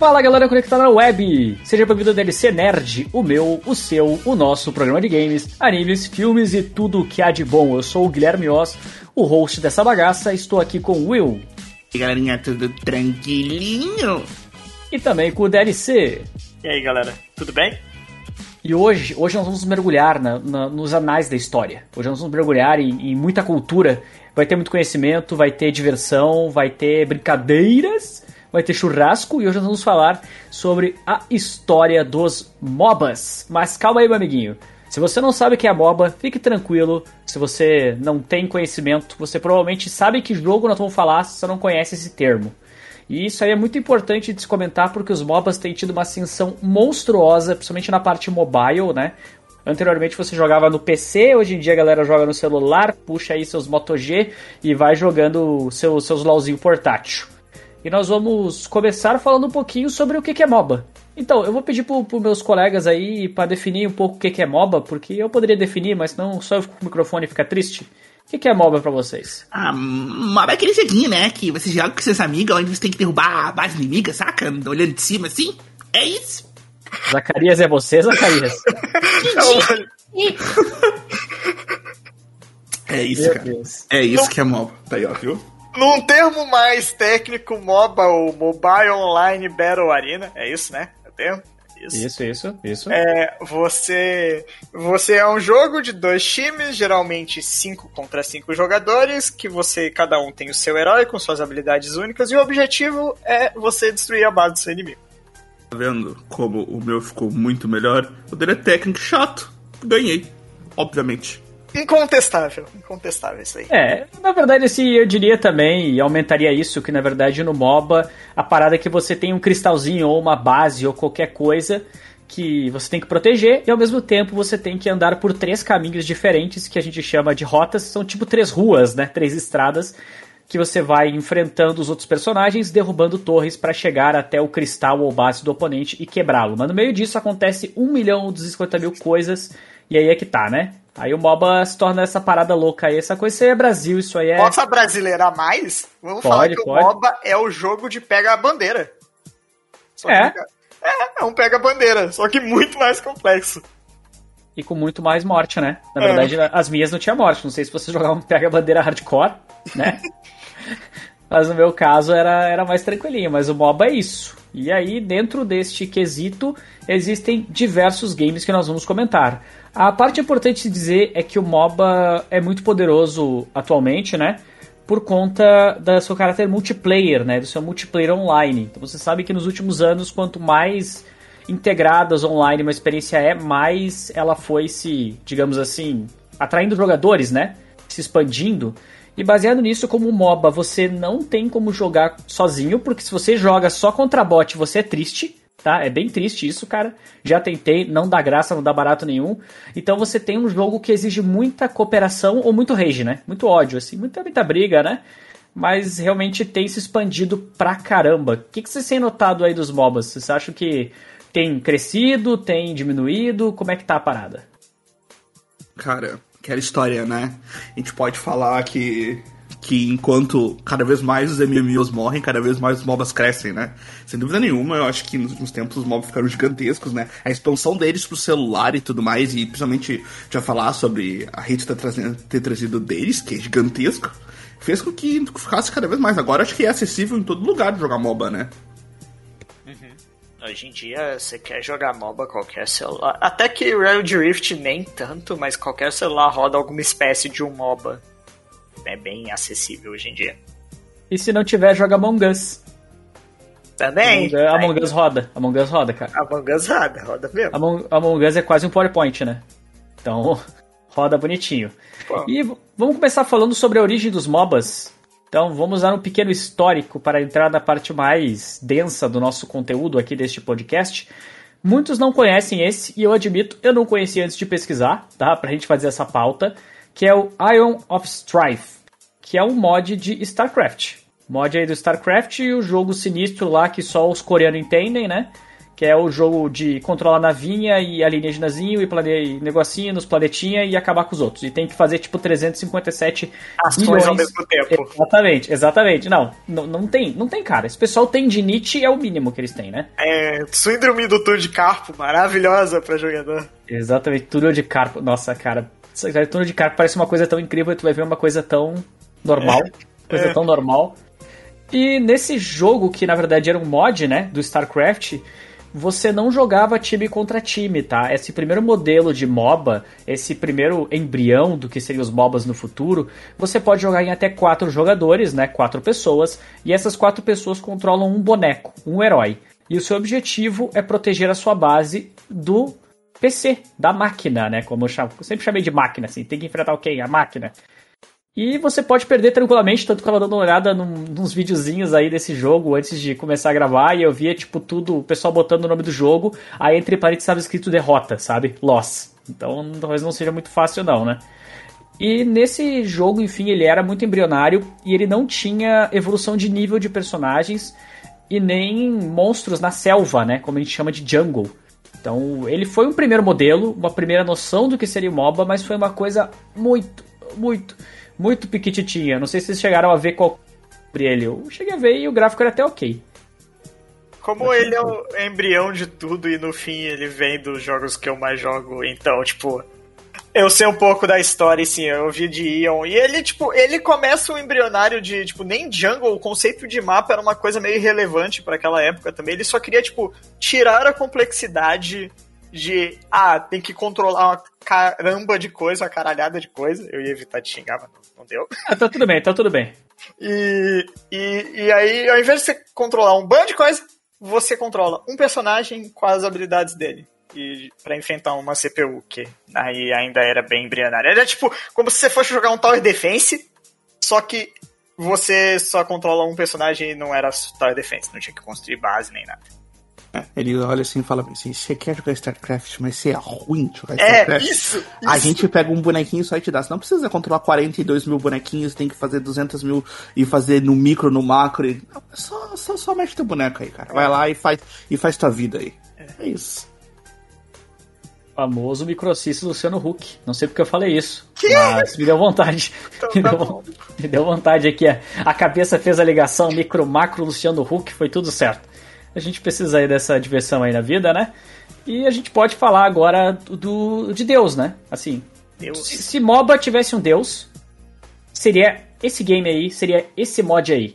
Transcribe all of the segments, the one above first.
Fala galera conectada na web! Seja bem-vindo ao DLC Nerd, o meu, o seu, o nosso programa de games, animes, filmes e tudo o que há de bom. Eu sou o Guilherme Oz, o host dessa bagaça, estou aqui com o Will. E galerinha, tudo tranquilinho? E também com o DLC. E aí galera, tudo bem? E hoje, hoje nós vamos mergulhar na, na, nos anais da história. Hoje nós vamos mergulhar em, em muita cultura. Vai ter muito conhecimento, vai ter diversão, vai ter brincadeiras vai ter churrasco e hoje nós vamos falar sobre a história dos MOBAs. Mas calma aí, meu amiguinho. Se você não sabe o que é MOBA, fique tranquilo. Se você não tem conhecimento, você provavelmente sabe que jogo nós vamos falar se você não conhece esse termo. E isso aí é muito importante de se comentar porque os MOBAs têm tido uma ascensão monstruosa, principalmente na parte mobile, né? Anteriormente você jogava no PC, hoje em dia a galera joga no celular, puxa aí seus Moto G e vai jogando seu, seus LOLzinho portátil e nós vamos começar falando um pouquinho sobre o que é MOBA. Então, eu vou pedir para os meus colegas aí para definir um pouco o que é MOBA, porque eu poderia definir, mas não só eu fico com o microfone e fica triste. O que é MOBA para vocês? Ah, MOBA é aquele joguinho, né? Que você joga com seus amigos, onde você tem que derrubar a base inimiga, saca? Olhando de cima assim. É isso. Zacarias é você, Zacarias? é isso, Meu cara. Deus. É isso que é MOBA. Tá aí, ó, viu? Num termo mais técnico, MOBA ou Mobile Online Battle Arena, é isso, né? É o termo? Isso. isso, isso, isso. É, você, você é um jogo de dois times, geralmente 5 contra 5 jogadores, que você, cada um tem o seu herói com suas habilidades únicas, e o objetivo é você destruir a base do seu inimigo. Tá vendo como o meu ficou muito melhor? O dele é técnico chato. Ganhei, obviamente. Incontestável, incontestável isso aí. É, na verdade, assim, eu diria também, e aumentaria isso, que na verdade no MOBA, a parada é que você tem um cristalzinho ou uma base ou qualquer coisa que você tem que proteger e ao mesmo tempo você tem que andar por três caminhos diferentes que a gente chama de rotas, são tipo três ruas, né? Três estradas que você vai enfrentando os outros personagens, derrubando torres para chegar até o cristal ou base do oponente e quebrá-lo. Mas no meio disso acontece um milhão dos 50 mil coisas e aí é que tá, né? Aí o MOBA se torna essa parada louca aí. Essa coisa aí é Brasil, isso aí é. Posso brasileirar mais? Vamos pode, falar que pode. o MOBA é o jogo de pega-bandeira. É. é, é um pega-bandeira, só que muito mais complexo. E com muito mais morte, né? Na verdade, é. as minhas não tinha morte. Não sei se você jogava um pega-bandeira hardcore, né? mas no meu caso era, era mais tranquilinho. Mas o MOBA é isso. E aí, dentro deste quesito, existem diversos games que nós vamos comentar. A parte importante de dizer é que o MOBA é muito poderoso atualmente, né? Por conta do seu caráter multiplayer, né? Do seu multiplayer online. Então você sabe que nos últimos anos, quanto mais integradas online uma experiência é, mais ela foi se, digamos assim, atraindo jogadores, né? Se expandindo. E baseado nisso, como MOBA, você não tem como jogar sozinho, porque se você joga só contra bot, você é triste tá? É bem triste isso, cara. Já tentei, não dá graça, não dá barato nenhum. Então você tem um jogo que exige muita cooperação ou muito rage, né? Muito ódio, assim, muita, muita briga, né? Mas realmente tem se expandido pra caramba. O que, que vocês têm notado aí dos MOBAs? Vocês acham que tem crescido, tem diminuído? Como é que tá a parada? Cara, aquela história, né? A gente pode falar que que enquanto cada vez mais os MMOs morrem, cada vez mais os MOBAs crescem, né? Sem dúvida nenhuma, eu acho que nos últimos tempos os MOBAs ficaram gigantescos, né? A expansão deles pro celular e tudo mais, e principalmente já falar sobre a rede ter, trazendo, ter trazido deles, que é gigantesco, fez com que ficasse cada vez mais. Agora acho que é acessível em todo lugar jogar MOBA, né? Hoje em dia, você quer jogar MOBA qualquer celular. Até que Wild Rift nem tanto, mas qualquer celular roda alguma espécie de um MOBA é bem acessível hoje em dia. E se não tiver, joga Among Us. Também. Among, Among Us roda. Among Us roda, cara. Among Us roda, roda mesmo. Among, Among Us é quase um PowerPoint, né? Então, roda bonitinho. Pô. E vamos começar falando sobre a origem dos MOBAs. Então, vamos dar um pequeno histórico para entrar na parte mais densa do nosso conteúdo aqui deste podcast. Muitos não conhecem esse, e eu admito, eu não conhecia antes de pesquisar, tá? Pra gente fazer essa pauta que é o Ion of Strife, que é um mod de StarCraft. Mod aí do StarCraft e o jogo sinistro lá que só os coreanos entendem, né? Que é o jogo de controlar navinha e alienígenazinho e, plane... negocinho nos planetinha e acabar com os outros. E tem que fazer tipo 357 Ações milhões. ao mesmo tempo. Exatamente, exatamente. Não, não, não tem, não tem cara. Esse pessoal tem de Nietzsche é o mínimo que eles têm, né? É, síndrome do túnel de carpo, maravilhosa pra jogador. Exatamente, túnel de carpo. Nossa, cara, túnel de carpo parece uma coisa tão incrível e tu vai ver uma coisa tão normal, coisa É. tão normal. E nesse jogo, que na verdade era um mod, né, do StarCraft, você não jogava time contra time, tá? Esse primeiro modelo de MOBA, esse primeiro embrião do que seriam os MOBAs no futuro, você pode jogar em até quatro jogadores, né? Quatro pessoas, e essas quatro pessoas controlam um boneco, um herói. E o seu objetivo é proteger a sua base do PC, da máquina, né? Como eu, chamo, eu sempre chamei de máquina, assim, tem que enfrentar o quem? A máquina. E você pode perder tranquilamente, tanto que eu tava dando uma olhada num, nos videozinhos aí desse jogo antes de começar a gravar, e eu via, tipo, tudo, o pessoal botando o nome do jogo, aí entre parênteses estava escrito derrota, sabe? Loss. Então talvez não seja muito fácil não, né? E nesse jogo, enfim, ele era muito embrionário e ele não tinha evolução de nível de personagens e nem monstros na selva, né? Como a gente chama de jungle. Então, ele foi um primeiro modelo, uma primeira noção do que seria o MOBA, mas foi uma coisa muito, muito, muito piquititinha. Não sei se vocês chegaram a ver qual sobre ele. Eu cheguei a ver e o gráfico era até ok. Como ele é o embrião de tudo e no fim ele vem dos jogos que eu mais jogo, então, tipo, eu sei um pouco da história, sim, eu vi de Ion. E ele, tipo, ele começa um embrionário de, tipo, nem jungle, o conceito de mapa era uma coisa meio irrelevante para aquela época também. Ele só queria, tipo, tirar a complexidade de, ah, tem que controlar uma caramba de coisa, uma caralhada de coisa. Eu ia evitar de xingar, mas não, deu. Ah, tá tudo bem, tá tudo bem. E, e, e aí, ao invés de você controlar um bando de coisa, você controla um personagem com as habilidades dele. E para enfrentar uma CPU, que aí ainda era bem embrionária. Era tipo como se você fosse jogar um Tower Defense, só que você só controla um personagem e não era Tower Defense, não tinha que construir base nem nada. Ele olha assim e fala assim: você quer jogar StarCraft, mas você é ruim de jogar É, StarCraft? isso! isso. A gente pega um bonequinho só e te dá. Você não precisa controlar 42 mil bonequinhos, tem que fazer 200 mil e fazer no micro, no macro. E... Não, só, só, só mexe teu boneco aí, cara. Vai lá e faz, e faz tua vida aí. É isso. Famoso microcistas Luciano Huck. Não sei porque eu falei isso. Mas me deu vontade. Então me, tá deu, me deu vontade aqui. A, a cabeça fez a ligação micro, macro, Luciano Huck. Foi tudo certo. A gente precisa aí dessa diversão aí na vida, né? E a gente pode falar agora do, de Deus, né? Assim, Deus. se, se MOBA tivesse um Deus, seria esse game aí, seria esse mod aí.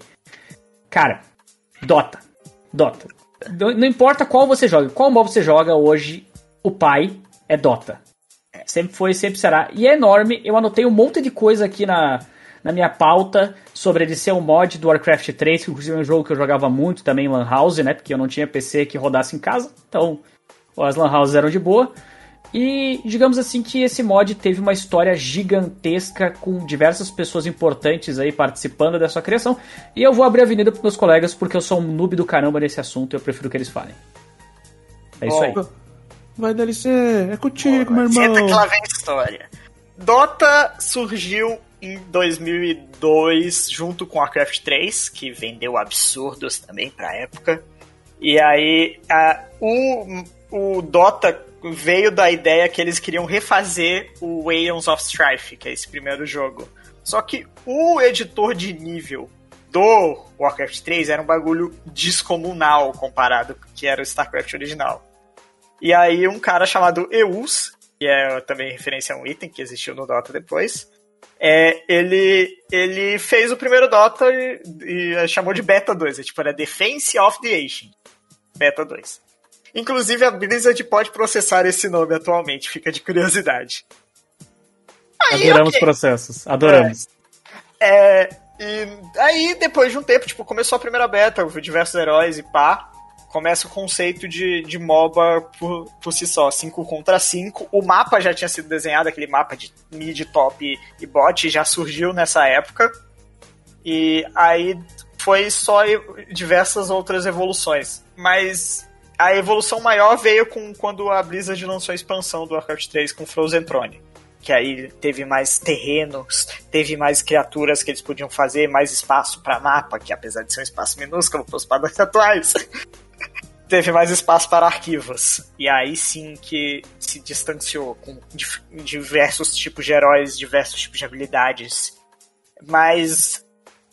Cara, Dota. Dota. Não, não importa qual você joga, qual MOBA você joga hoje, o pai é Dota. Sempre foi, sempre será. E é enorme. Eu anotei um monte de coisa aqui na, na minha pauta sobre ele ser um mod do Warcraft 3, que inclusive é um jogo que eu jogava muito também em Lan House, né? Porque eu não tinha PC que rodasse em casa. Então, as Lan Houses eram de boa. E digamos assim que esse mod teve uma história gigantesca com diversas pessoas importantes aí participando dessa criação. E eu vou abrir a avenida pros meus colegas porque eu sou um noob do caramba nesse assunto e eu prefiro que eles falem. É isso aí. Vai, DLC, é contigo, meu irmão. Senta que lá vem a história. Dota surgiu em 2002 junto com Warcraft 3, que vendeu absurdos também pra época. E aí a- o, o Dota veio da ideia que eles queriam refazer o Aeons of Strife, que é esse primeiro jogo. Só que o editor de nível do Warcraft 3 era um bagulho descomunal comparado com o que era o StarCraft original. E aí um cara chamado Eus, que é também referência a um item que existiu no Dota depois, é, ele, ele fez o primeiro Dota e, e chamou de Beta 2. É, tipo, era Defense of the Asian. Beta 2. Inclusive a Blizzard pode processar esse nome atualmente, fica de curiosidade. Aí, Adoramos ok. processos. Adoramos. É, e aí, depois de um tempo, tipo, começou a primeira beta, diversos heróis e pá. Começa o conceito de, de MOBA por, por si só, 5 contra 5. O mapa já tinha sido desenhado, aquele mapa de mid, top e, e bot, já surgiu nessa época. E aí foi só diversas outras evoluções. Mas a evolução maior veio com quando a Blizzard lançou a expansão do Warcraft 3 com Frozen Throne que aí teve mais terrenos, teve mais criaturas que eles podiam fazer, mais espaço para mapa, que apesar de ser um espaço minúsculo para os padrões atuais. teve mais espaço para arquivos. E aí sim que se distanciou com diversos tipos de heróis, diversos tipos de habilidades. Mas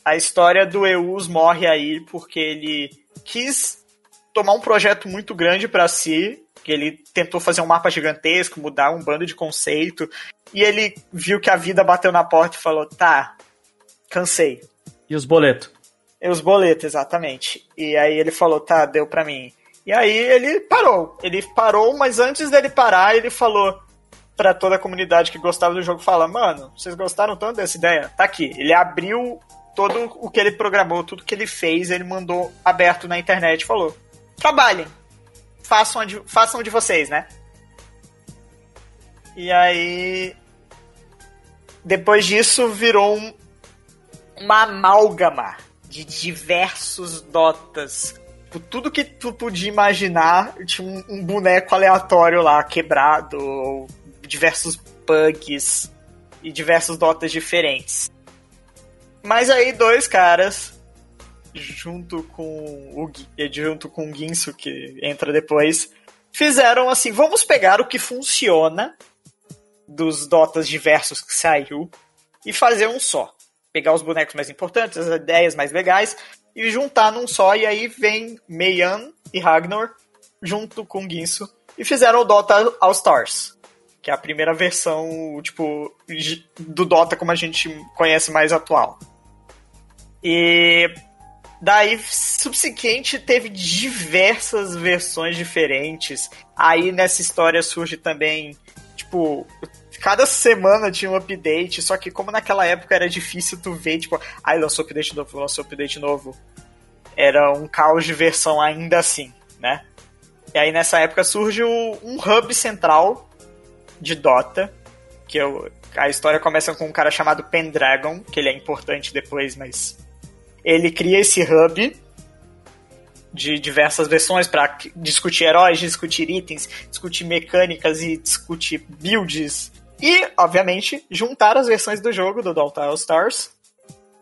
a história do Eus morre aí porque ele quis tomar um projeto muito grande para si, que ele tentou fazer um mapa gigantesco, mudar um bando de conceito, e ele viu que a vida bateu na porta e falou: "Tá, cansei". E os boletos? E os boletos, exatamente. E aí ele falou: "Tá, deu para mim". E aí ele parou. Ele parou, mas antes dele parar, ele falou para toda a comunidade que gostava do jogo, fala: "Mano, vocês gostaram tanto dessa ideia? Tá aqui". Ele abriu todo o que ele programou, tudo que ele fez, ele mandou aberto na internet, falou: "Trabalhem. Façam de, façam de vocês, né?" E aí depois disso virou um, uma amálgama de diversos dotas Tipo, tudo que tu podia imaginar, tinha um, um boneco aleatório lá, quebrado, diversos bugs e diversos dotas diferentes. Mas aí dois caras, junto com o junto com o que entra depois, fizeram assim, vamos pegar o que funciona dos dotas diversos que saiu e fazer um só. Pegar os bonecos mais importantes, as ideias mais legais e juntar num só, e aí vem Meian e Ragnar junto com Ginsu e fizeram o Dota All Stars, que é a primeira versão, tipo, do Dota como a gente conhece mais atual. E daí, subsequente, teve diversas versões diferentes. Aí nessa história surge também, tipo, cada semana tinha um update, só que como naquela época era difícil tu ver, tipo, ai, lançou update novo, lançou update novo. Era um caos de versão ainda assim, né? E aí nessa época surge um hub central de Dota, que eu, a história começa com um cara chamado Pendragon, que ele é importante depois, mas ele cria esse hub de diversas versões para discutir heróis, discutir itens, discutir mecânicas e discutir builds e, obviamente, juntar as versões do jogo do Dota All Stars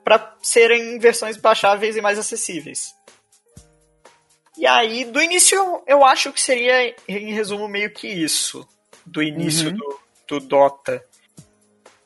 para serem versões baixáveis e mais acessíveis. E aí, do início, eu acho que seria, em resumo, meio que isso. Do início uhum. do, do Dota.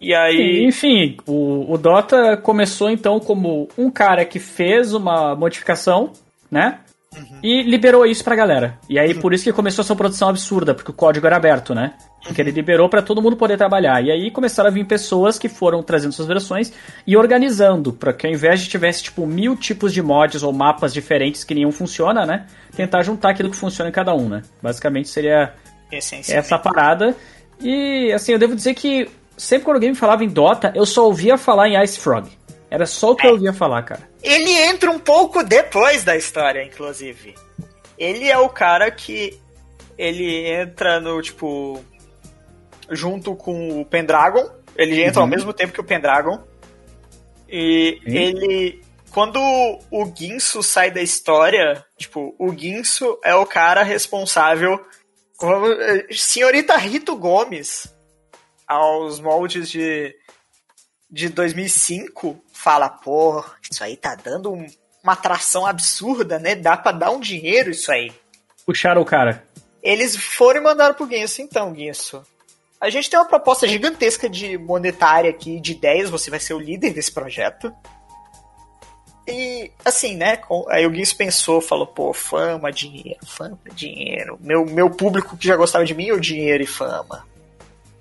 E aí. Enfim, o, o Dota começou então como um cara que fez uma modificação, né? Uhum. E liberou isso pra galera. E aí, uhum. por isso que começou essa produção absurda, porque o código era aberto, né? Porque ele liberou para todo mundo poder trabalhar. E aí começaram a vir pessoas que foram trazendo suas versões e organizando, para que ao invés de tivesse, tipo, mil tipos de mods ou mapas diferentes que nenhum funciona, né? Tentar juntar aquilo que funciona em cada um, né? Basicamente seria essa parada. E, assim, eu devo dizer que sempre quando alguém me falava em Dota, eu só ouvia falar em Ice Frog. Era só o que é. eu ouvia falar, cara. Ele entra um pouco depois da história, inclusive. Ele é o cara que ele entra no, tipo, junto com o Pendragon. Ele entra uhum. ao mesmo tempo que o Pendragon. E Sim. ele. Quando o Guinso sai da história, tipo, o Guinso é o cara responsável. Senhorita Rito Gomes, aos moldes de de 2005 fala, pô, isso aí tá dando um, uma atração absurda, né? Dá pra dar um dinheiro isso aí. Puxaram o cara. Eles foram e mandaram pro Guinso, então, Guinso. A gente tem uma proposta gigantesca de monetária aqui, de ideias, você vai ser o líder desse projeto. E, assim, né, aí o Guinso pensou, falou, pô, fama, dinheiro, fama, dinheiro. Meu, meu público que já gostava de mim, o dinheiro e fama.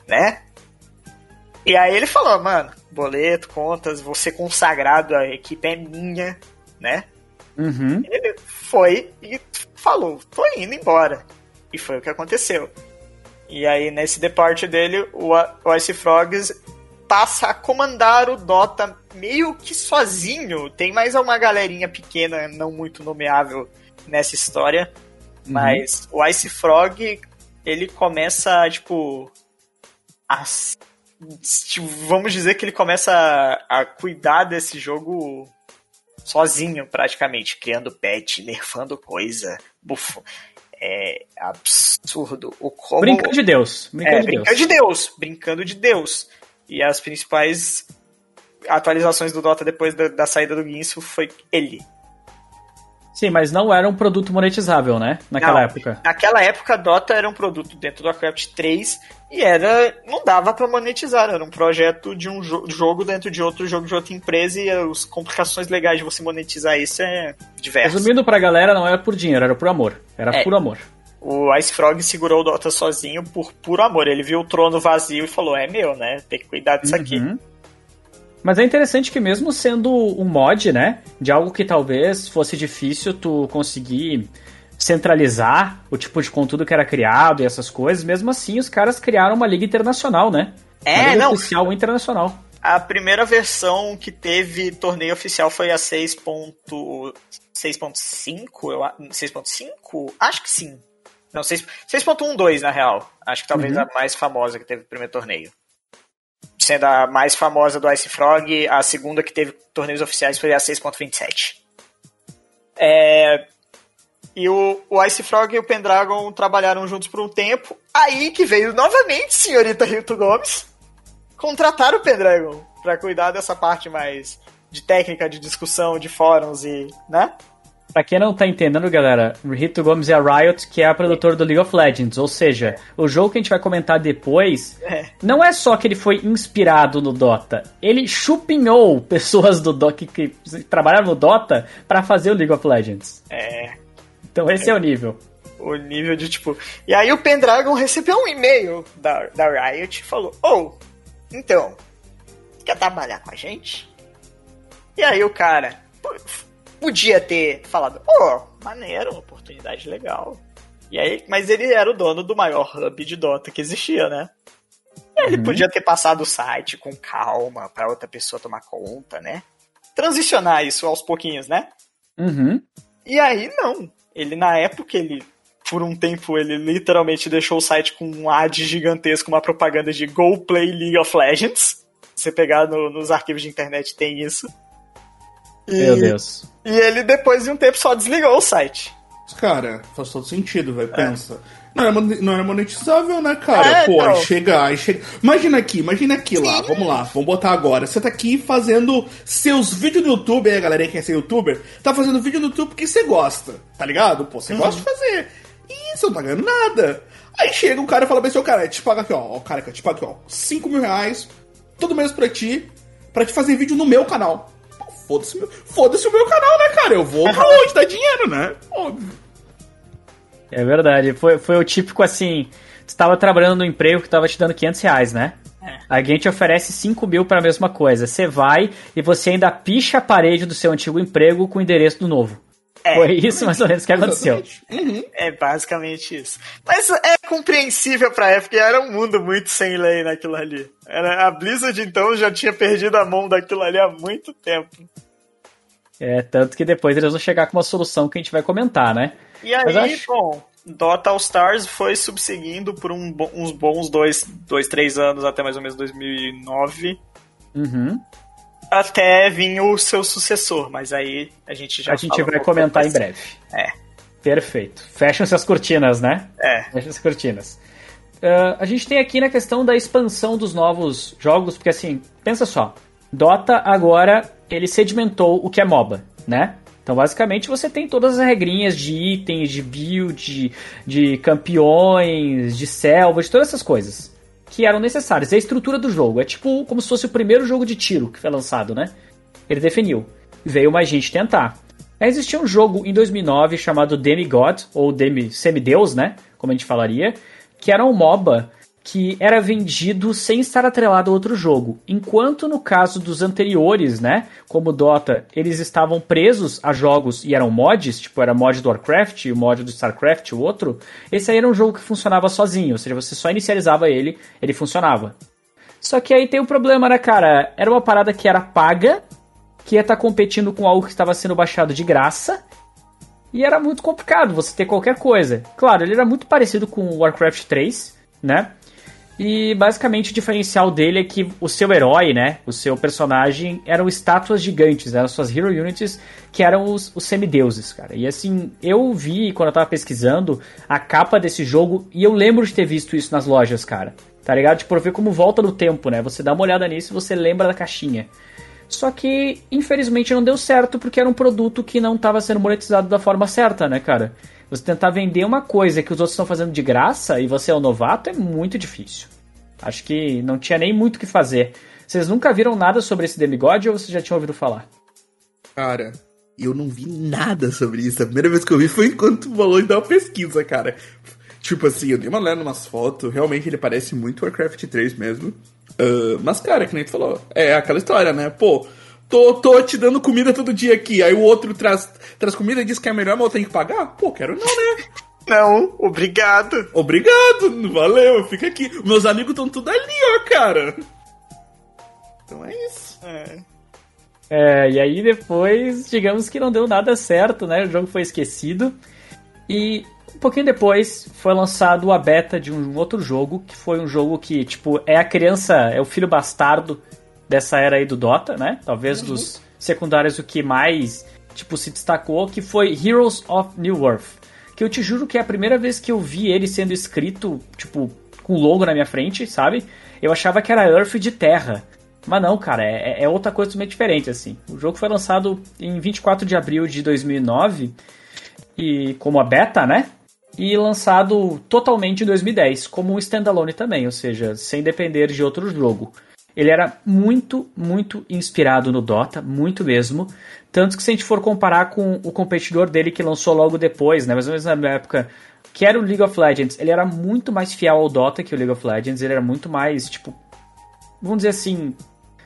Né? E aí ele falou, mano, boleto, contas, você consagrado, a equipe é minha, né? Uhum. Ele foi e falou, tô indo embora. E foi o que aconteceu. E aí, nesse departe dele, o Ice Frogs passa a comandar o Dota meio que sozinho. Tem mais uma galerinha pequena, não muito nomeável nessa história. Uhum. Mas o Ice Frog, ele começa, tipo, a Tipo, vamos dizer que ele começa a, a cuidar desse jogo sozinho, praticamente, criando patch, nerfando coisa, bufo. É absurdo. O como... Brincando de Deus. Brincando, é, de, brincando Deus. de Deus. Brincando de Deus. E as principais atualizações do Dota depois da, da saída do Guinso foi ele. Sim, mas não era um produto monetizável, né? Naquela Não, época. Naquela época, Dota era um produto dentro do Warcraft 3 e era não dava pra monetizar, era um projeto de um jo- jogo dentro de outro jogo de outra empresa e as complicações legais de você monetizar isso é diverso. Resumindo pra galera, não era por dinheiro, era por amor. Era É. por amor. O Ice Frog segurou o Dota sozinho por puro amor. Ele viu o trono vazio e falou: "É meu, né? Tem que cuidar disso aqui". Mas é interessante que mesmo sendo um mod, né, de algo que talvez fosse difícil tu conseguir centralizar o tipo de conteúdo que era criado e essas coisas, mesmo assim os caras criaram uma liga internacional, né? É, uma liga não. oficial internacional. A primeira versão que teve torneio oficial foi a 6. 6.5, eu a- 6.5? Acho que sim. Não, 6 6.12 na real. Acho que talvez Uhum. a mais famosa que teve o primeiro torneio. Sendo a mais famosa do Ice Frog, a segunda que teve torneios oficiais foi a 6.27. É, e o, o Ice Frog e o Pendragon trabalharam juntos por um tempo. Aí que veio novamente senhorita Hilton Gomes contratar o Pendragon pra cuidar dessa parte mais de técnica, de discussão, de fóruns e, né? Pra quem não tá entendendo, galera, Rito Gomes é a Riot, que é a produtora do League of Legends. Ou seja, o jogo que a gente vai comentar depois É. não é só que ele foi inspirado no Dota, ele chupinhou pessoas do Dota que, que trabalharam no Dota pra fazer o League of Legends. É, Então esse é o nível. o nível de tipo. E aí o Pendragon recebeu um e-mail da, da Riot e falou: Oh, então, quer trabalhar com a gente? E aí o cara podia ter falado: Oh, maneiro, uma oportunidade legal. E aí, mas ele era o dono do maior hub de Dota que existia, né? Ele Uhum. podia ter passado o site com calma pra outra pessoa tomar conta, né? Transicionar isso aos pouquinhos, né? Uhum. E aí, não. Ele, na época, ele, por um tempo, ele literalmente deixou o site com um ad gigantesco, uma propaganda de Go Play League of Legends. Você pegar no- nos arquivos de internet, tem isso. E, Meu Deus. E ele, depois de um tempo, só desligou o site. Cara, faz todo sentido, velho. Pensa. Não, era, não era monetizável, né, cara? É, Pô, aí chega, aí chega. Imagina aqui, imagina aqui lá. Vamos lá, vamos botar agora. Você tá aqui fazendo seus vídeos no YouTube, aí a galera que quer ser youtuber, tá fazendo vídeo no YouTube porque você gosta, tá ligado? Pô, você gosta de fazer. E você não tá ganhando nada. Aí chega um cara e fala pra seu cara, te paga aqui, ó, ó, cara, te paga aqui, ó, 5 mil reais, todo mês pra ti, pra te fazer vídeo no meu canal. Foda-se meu- foda-se o meu canal, né, cara? Eu vou pra onde dá dinheiro, né? Óbvio. É verdade. Foi, foi o típico assim: tu tava trabalhando no emprego que tava te dando 500 reais, né? É. Alguém te oferece 5 mil pra mesma coisa. Você vai e você ainda picha a parede do seu antigo emprego com o endereço do novo. É. Foi isso mais ou menos que aconteceu. Uhum. É basicamente isso. Mas é compreensível pra época, era um mundo muito sem lei naquilo ali. Era, a Blizzard, então, já tinha perdido a mão daquilo ali há muito tempo. É, tanto que depois eles vão chegar com uma solução que a gente vai comentar, né? E aí, acho- bom, Dota All Stars foi subseguindo por um uns bons dois, dois, três anos, até mais ou menos 2009, Uhum. Até vir o seu sucessor, mas aí a gente já a gente um vai pouco comentar em breve. É, Perfeito. Fecham-se as cortinas, né? é. Fecha as cortinas. Ah, a gente tem aqui na questão da expansão dos novos jogos, porque assim, pensa só. Dota agora, ele sedimentou o que é MOBA, né? Então, basicamente, você tem todas as regrinhas de itens, de build, de, de campeões, de selva, de todas essas coisas que eram necessárias. É a estrutura do jogo. É tipo como se fosse o primeiro jogo de tiro que foi lançado, né? Ele definiu. Veio mais gente tentar. Aí existia um jogo em 2009 chamado Demigod, ou Demi, Semideus, né? Como a gente falaria, que era um MOBA que era vendido sem estar atrelado a outro jogo. Enquanto no caso dos anteriores, né? Como Dota, eles estavam presos a jogos e eram mods, tipo era mod do Warcraft, o mod do Starcraft, o outro. Esse aí era um jogo que funcionava sozinho, ou seja, você só inicializava ele, ele funcionava. Só que aí tem o problema, né, cara? Era uma parada que era paga, que ia estar competindo com algo que estava sendo baixado de graça. E era muito complicado você ter qualquer coisa. Claro, ele era muito parecido com o Warcraft 3, né? E basicamente o diferencial dele é que o seu herói, né? O seu personagem eram estátuas gigantes, eram suas Hero Units, que eram os, os semideuses, cara. E assim, eu vi quando eu tava pesquisando a capa desse jogo e eu lembro de ter visto isso nas lojas, cara. Tá ligado? Tipo, ver como volta no tempo, né? Você dá uma olhada nisso e você lembra da caixinha. Só que, infelizmente, não deu certo porque era um produto que não estava sendo monetizado da forma certa, né, cara? Você tentar vender uma coisa que os outros estão fazendo de graça e você é um novato é muito difícil. Acho que não tinha nem muito o que fazer. Vocês nunca viram nada sobre esse Demigod ou vocês já tinham ouvido falar? Cara, eu não vi nada sobre isso. A primeira vez que eu vi foi enquanto o falou e deu uma pesquisa, cara. Tipo assim, eu dei uma olhada umas fotos, realmente ele parece muito Warcraft 3 mesmo. Uh, mas, cara, que nem tu falou, é aquela história, né? Pô, tô, tô te dando comida todo dia aqui, aí o outro traz, traz comida e diz que é melhor, mas eu tenho que pagar? Pô, quero não, né? Não, obrigado. Obrigado, valeu, fica aqui. Meus amigos estão tudo ali, ó, cara. Então é isso. É. É, e aí depois, digamos que não deu nada certo, né? O jogo foi esquecido. E um pouquinho depois foi lançado a beta de um outro jogo, que foi um jogo que, tipo, é a criança, é o filho bastardo dessa era aí do Dota, né? Talvez uhum. dos secundários o que mais, tipo, se destacou, que foi Heroes of New Earth. Que eu te juro que é a primeira vez que eu vi ele sendo escrito, tipo, com logo na minha frente, sabe? Eu achava que era Earth de terra. Mas não, cara, é, é outra coisa totalmente diferente, assim. O jogo foi lançado em 24 de abril de 2009, e como a beta, né? E lançado totalmente em 2010, como um standalone também, ou seja, sem depender de outro jogo. Ele era muito, muito inspirado no Dota, muito mesmo. Tanto que se a gente for comparar com o competidor dele que lançou logo depois, né, mais ou menos na época, que era o League of Legends, ele era muito mais fiel ao Dota que o League of Legends, ele era muito mais, tipo, vamos dizer assim,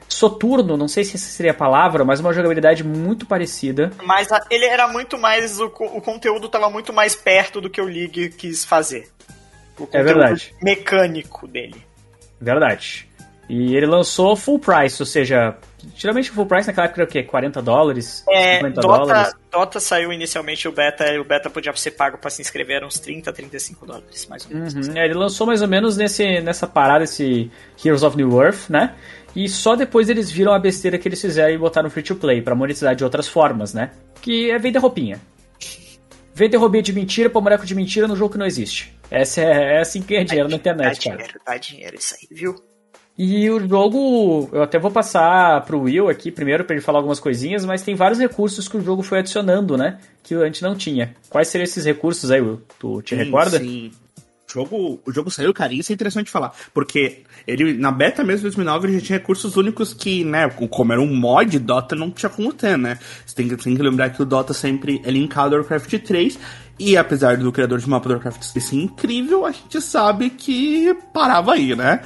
soturno, não sei se essa seria a palavra, mas uma jogabilidade muito parecida. Mas a, ele era muito mais. O, o conteúdo estava muito mais perto do que o League quis fazer. O é verdade. mecânico dele. Verdade. E ele lançou full price, ou seja, geralmente full price naquela época era o quê? 40 dólares? É, 50 Dota, dólares? Dota saiu inicialmente o beta, e o beta podia ser pago para se inscrever, uns 30, 35 dólares, mais ou menos. Uhum, é, ele lançou mais ou menos nesse, nessa parada, esse Heroes of New Earth, né? E só depois eles viram a besteira que eles fizeram e botaram free to play para monetizar de outras formas, né? Que é vender roupinha. Vender roupinha de mentira pra boneco de mentira no jogo que não existe. Essa é, é assim que ganha dinheiro dá, na internet, dá cara. Dinheiro, dá dinheiro isso aí, viu? E o jogo, eu até vou passar pro Will aqui primeiro para ele falar algumas coisinhas, mas tem vários recursos que o jogo foi adicionando, né? Que a gente não tinha. Quais seriam esses recursos aí, Will? Tu te sim, recorda? Sim. O jogo, o jogo saiu, cara, isso é interessante falar, porque ele, na beta mesmo de 2009, ele já tinha recursos únicos que, né, como era um mod, Dota não tinha como ter, né? Você tem que, tem que lembrar que o Dota sempre é linkado ao Warcraft 3, e apesar do criador de mapa do Warcraft ser incrível, a gente sabe que parava aí, né?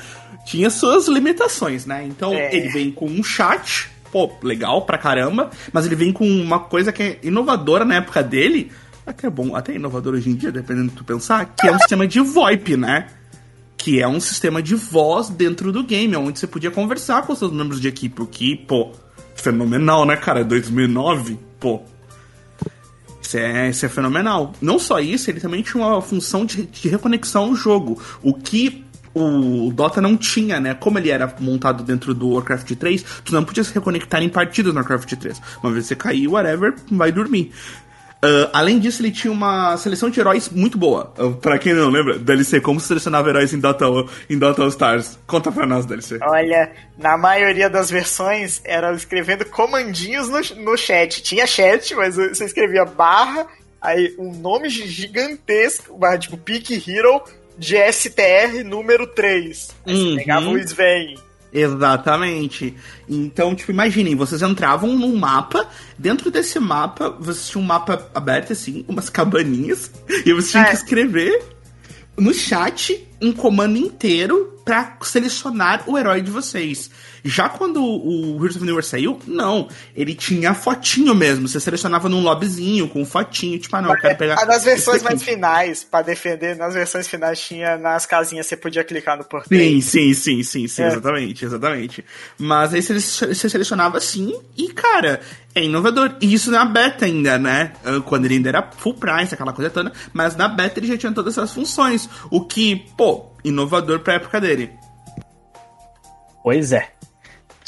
Tinha suas limitações, né? Então, é. ele vem com um chat, pô, legal pra caramba, mas ele vem com uma coisa que é inovadora na época dele, até bom, até inovador hoje em dia, dependendo do que tu pensar, que é um sistema de VoIP, né? Que é um sistema de voz dentro do game, onde você podia conversar com seus membros de equipe, o que, pô, fenomenal, né, cara? 2009, pô. Isso é, isso é fenomenal. Não só isso, ele também tinha uma função de, de reconexão ao jogo, o que o Dota não tinha, né? Como ele era montado dentro do Warcraft 3, tu não podia se reconectar em partidas no Warcraft 3. Uma vez você caiu, whatever, vai dormir. Uh, além disso, ele tinha uma seleção de heróis muito boa. Uh, pra quem não lembra, DLC, como selecionava heróis em Dota, em Dota All Stars? Conta pra nós, DLC. Olha, na maioria das versões, era escrevendo comandinhos no, no chat. Tinha chat, mas você escrevia barra, aí um nome gigantesco, barra, tipo Pick Hero de STR número 3. Aí uhum. você pegava o Sven. Exatamente. Então, tipo, imaginem, vocês entravam num mapa, dentro desse mapa, vocês tinham um mapa aberto, assim, umas cabaninhas, e vocês tinham é. que escrever no chat um comando inteiro para selecionar o herói de vocês. Já quando o Heroes of New saiu, não. Ele tinha fotinho mesmo. Você selecionava num lobbyzinho com fotinho. Tipo, ah, não, eu quero pegar. Nas versões mais finais, para defender, nas versões finais tinha nas casinhas, você podia clicar no portal. Sim, sim, sim, sim, sim, é. exatamente, exatamente. Mas aí você, você selecionava assim e, cara, é inovador. E isso na beta ainda, né? Ah, quando ele ainda era full price, aquela coisa toda. Mas na beta ele já tinha todas essas funções. O que, pô, inovador pra época dele. Pois é.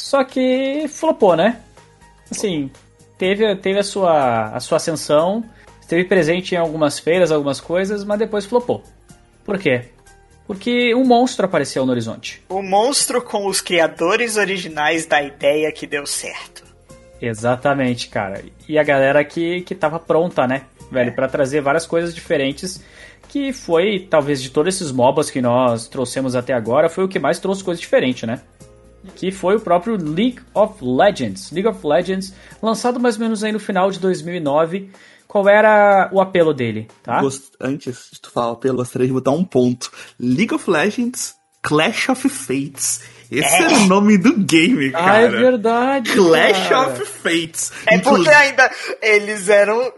Só que flopou, né? Assim, teve, teve a, sua, a sua ascensão, esteve presente em algumas feiras, algumas coisas, mas depois flopou. Por quê? Porque um monstro apareceu no horizonte. O monstro com os criadores originais da ideia que deu certo. Exatamente, cara. E a galera que, que tava pronta, né, velho, para trazer várias coisas diferentes. Que foi, talvez, de todos esses MOBAs que nós trouxemos até agora, foi o que mais trouxe coisa diferente, né? Que foi o próprio League of Legends. League of Legends, lançado mais ou menos aí no final de 2009 qual era o apelo dele, tá? Gost... Antes de tu falar o apelo, gostaria de botar um ponto. League of Legends Clash of Fates. Esse é. era o nome do game, cara. Ah, é verdade. Clash cara. of Fates. É Inclu... porque ainda eles eram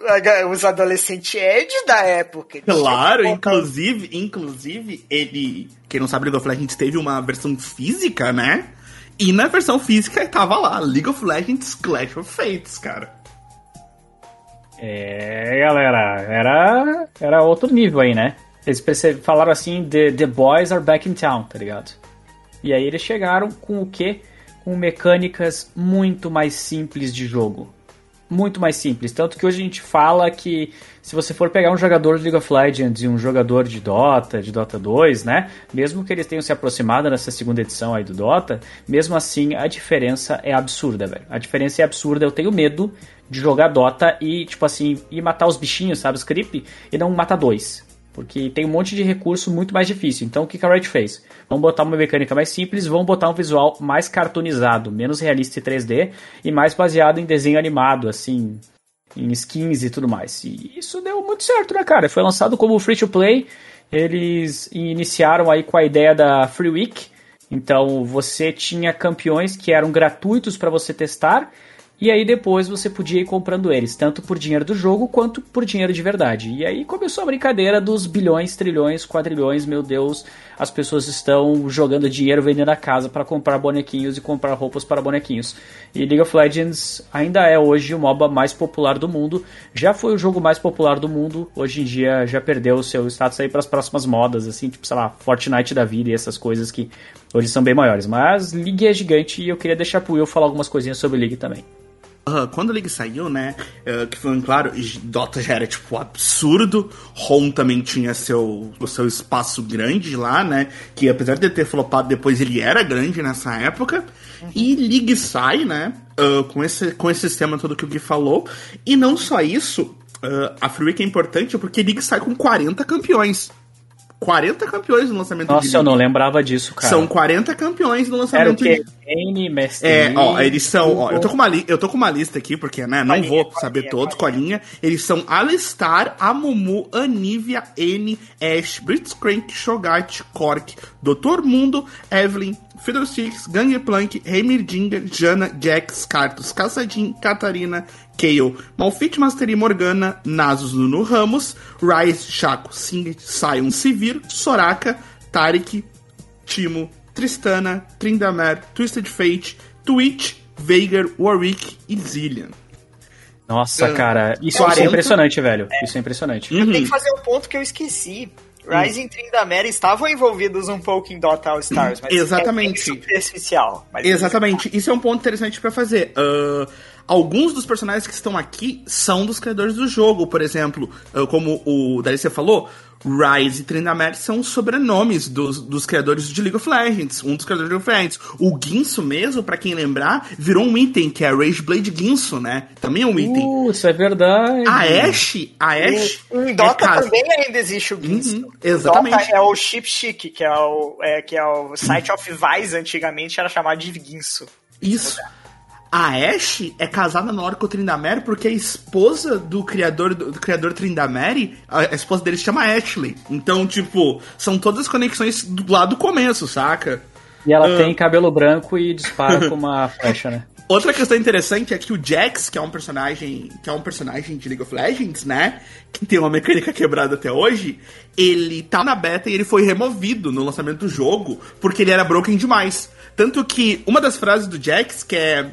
os adolescentes Ed da época. Claro, inclusive, inclusive, ele. Quem não sabe, League of Legends teve uma versão física, né? E na versão física tava lá, League of Legends Clash of Fates, cara. É, galera, era, era outro nível aí, né? Eles falaram assim, the, the boys are back in town, tá ligado? E aí eles chegaram com o quê? Com mecânicas muito mais simples de jogo. Muito mais simples. Tanto que hoje a gente fala que se você for pegar um jogador de League of Legends e um jogador de Dota, de Dota 2, né? Mesmo que eles tenham se aproximado nessa segunda edição aí do Dota, mesmo assim a diferença é absurda, velho. A diferença é absurda. Eu tenho medo de jogar Dota e, tipo assim, ir matar os bichinhos, sabe? Os creep, e não matar dois. Porque tem um monte de recurso muito mais difícil. Então o que a Riot fez? Vamos botar uma mecânica mais simples, vamos botar um visual mais cartoonizado, menos realista e 3D e mais baseado em desenho animado, assim, em skins e tudo mais. E isso deu muito certo, né, cara? Foi lançado como free to play. Eles iniciaram aí com a ideia da Free Week. Então você tinha campeões que eram gratuitos para você testar e aí depois você podia ir comprando eles, tanto por dinheiro do jogo quanto por dinheiro de verdade. E aí começou a brincadeira dos bilhões, trilhões, quadrilhões, meu Deus, as pessoas estão jogando dinheiro vendendo a casa para comprar bonequinhos e comprar roupas para bonequinhos. E League of Legends ainda é hoje o MOBA mais popular do mundo, já foi o jogo mais popular do mundo, hoje em dia já perdeu o seu status aí para as próximas modas, assim, tipo, sei lá, Fortnite da vida e essas coisas que hoje são bem maiores. Mas League é gigante e eu queria deixar pro Will falar algumas coisinhas sobre League também. Quando a League saiu, né, uh, que foi claro, Dota já era, tipo, absurdo, Rom também tinha seu, o seu espaço grande lá, né, que apesar de ter flopado depois, ele era grande nessa época, e League sai, né, uh, com, esse, com esse sistema todo que o Gui falou, e não só isso, a Free Week é importante porque League sai com 40 campeões. 40 campeões no lançamento Nossa, de eu não lembrava disso, cara. São 40 campeões no lançamento Era o quê? N, Mestre É, ó, eles são, ó, eu tô com uma, li, eu tô com uma lista aqui, porque, né, não vou saber todos, com a linha. Eles são Alistar, Amumu, Anivia, N, Ash, Blitzcrank, Shogat, Cork, Doutor Mundo, Evelyn, Fiddlesticks, Gangplank, Heimerdinger, Jana, Jax, Cartus, Caçadin, Catarina, Kale, Malfit, Mastery, Morgana, Nasus, Nuno Ramos, Rise, Chaco, Singed, Sion, Sivir, Soraka, Tarik, Timo, Tristana, Tryndamere, Twisted Fate, Twitch, Veigar, Warwick e Zillian. Nossa, uh, cara, isso 40... é impressionante, velho. É. Isso é impressionante. Eu uhum. tenho que fazer um ponto que eu esqueci. Rise hum. e Tryndamere estavam envolvidos um pouco em Dota All Stars, mas Exatamente. é superficial. Mas Exatamente. Isso é um ponto interessante para fazer. Uh, alguns dos personagens que estão aqui são dos criadores do jogo, por exemplo, uh, como o Darice falou, Rise e Tryndamere são sobrenomes dos, dos criadores de League of Legends, um dos criadores de League of Legends. O Guinso mesmo, para quem lembrar, virou um item, que é a Rage Blade Guinso, né? Também é um item. Uh, isso é verdade. A Ashe, a Ashe... Em, em Dota é também ainda existe o Guinso. Uhum, exatamente. Dota é o Chip Chic, que é o, é, que é o site of Vice, antigamente era chamado de Guinso. Isso. A Ashe é casada na hora com o Tryndamere porque a esposa do criador do, do criador Tryndamere, a, a, esposa dele se chama Ashley. Então, tipo, são todas as conexões do lado do começo, saca? E ela uh... tem cabelo branco e dispara com uma flecha, né? Outra questão interessante é que o Jax, que é um personagem, que é um personagem de League of Legends, né, que tem uma mecânica quebrada até hoje, ele tá na beta e ele foi removido no lançamento do jogo porque ele era broken demais. Tanto que uma das frases do Jax, que é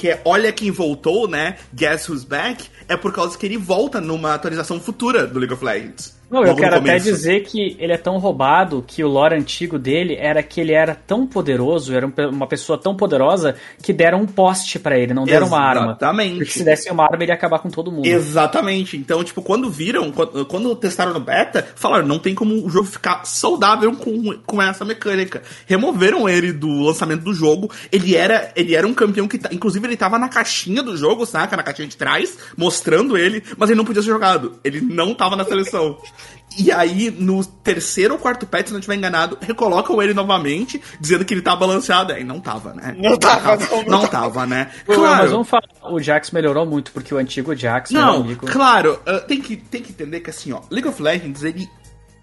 que é Olha Quem Voltou, né? Guess Who's Back, é por causa que ele volta numa atualização futura do League of Legends. Não, eu quero até dizer que ele é tão roubado que o lore antigo dele era que ele era tão poderoso, era uma pessoa tão poderosa que deram um poste para ele, não deram Exatamente. uma arma. Exatamente. Porque se desse uma arma ele ia acabar com todo mundo. Exatamente. Então, tipo, quando viram, quando, quando testaram no beta, falaram, não tem como o jogo ficar saudável com, com essa mecânica. Removeram ele do lançamento do jogo. Ele era, ele era um campeão que, tá, inclusive, ele tava na caixinha do jogo, saca? Na caixinha de trás, mostrando ele, mas ele não podia ser jogado. Ele não tava na seleção. E aí, no terceiro ou quarto patch, se não estiver enganado, recolocam ele novamente, dizendo que ele tá balanceado. Aí não tava, né? Não tava, não, não, não tava, né? Claro. Mas vamos falar, o Jax melhorou muito, porque o antigo Jax não, era amigo. Claro, uh, tem, que, tem que entender que assim, ó, League of Legends, ele,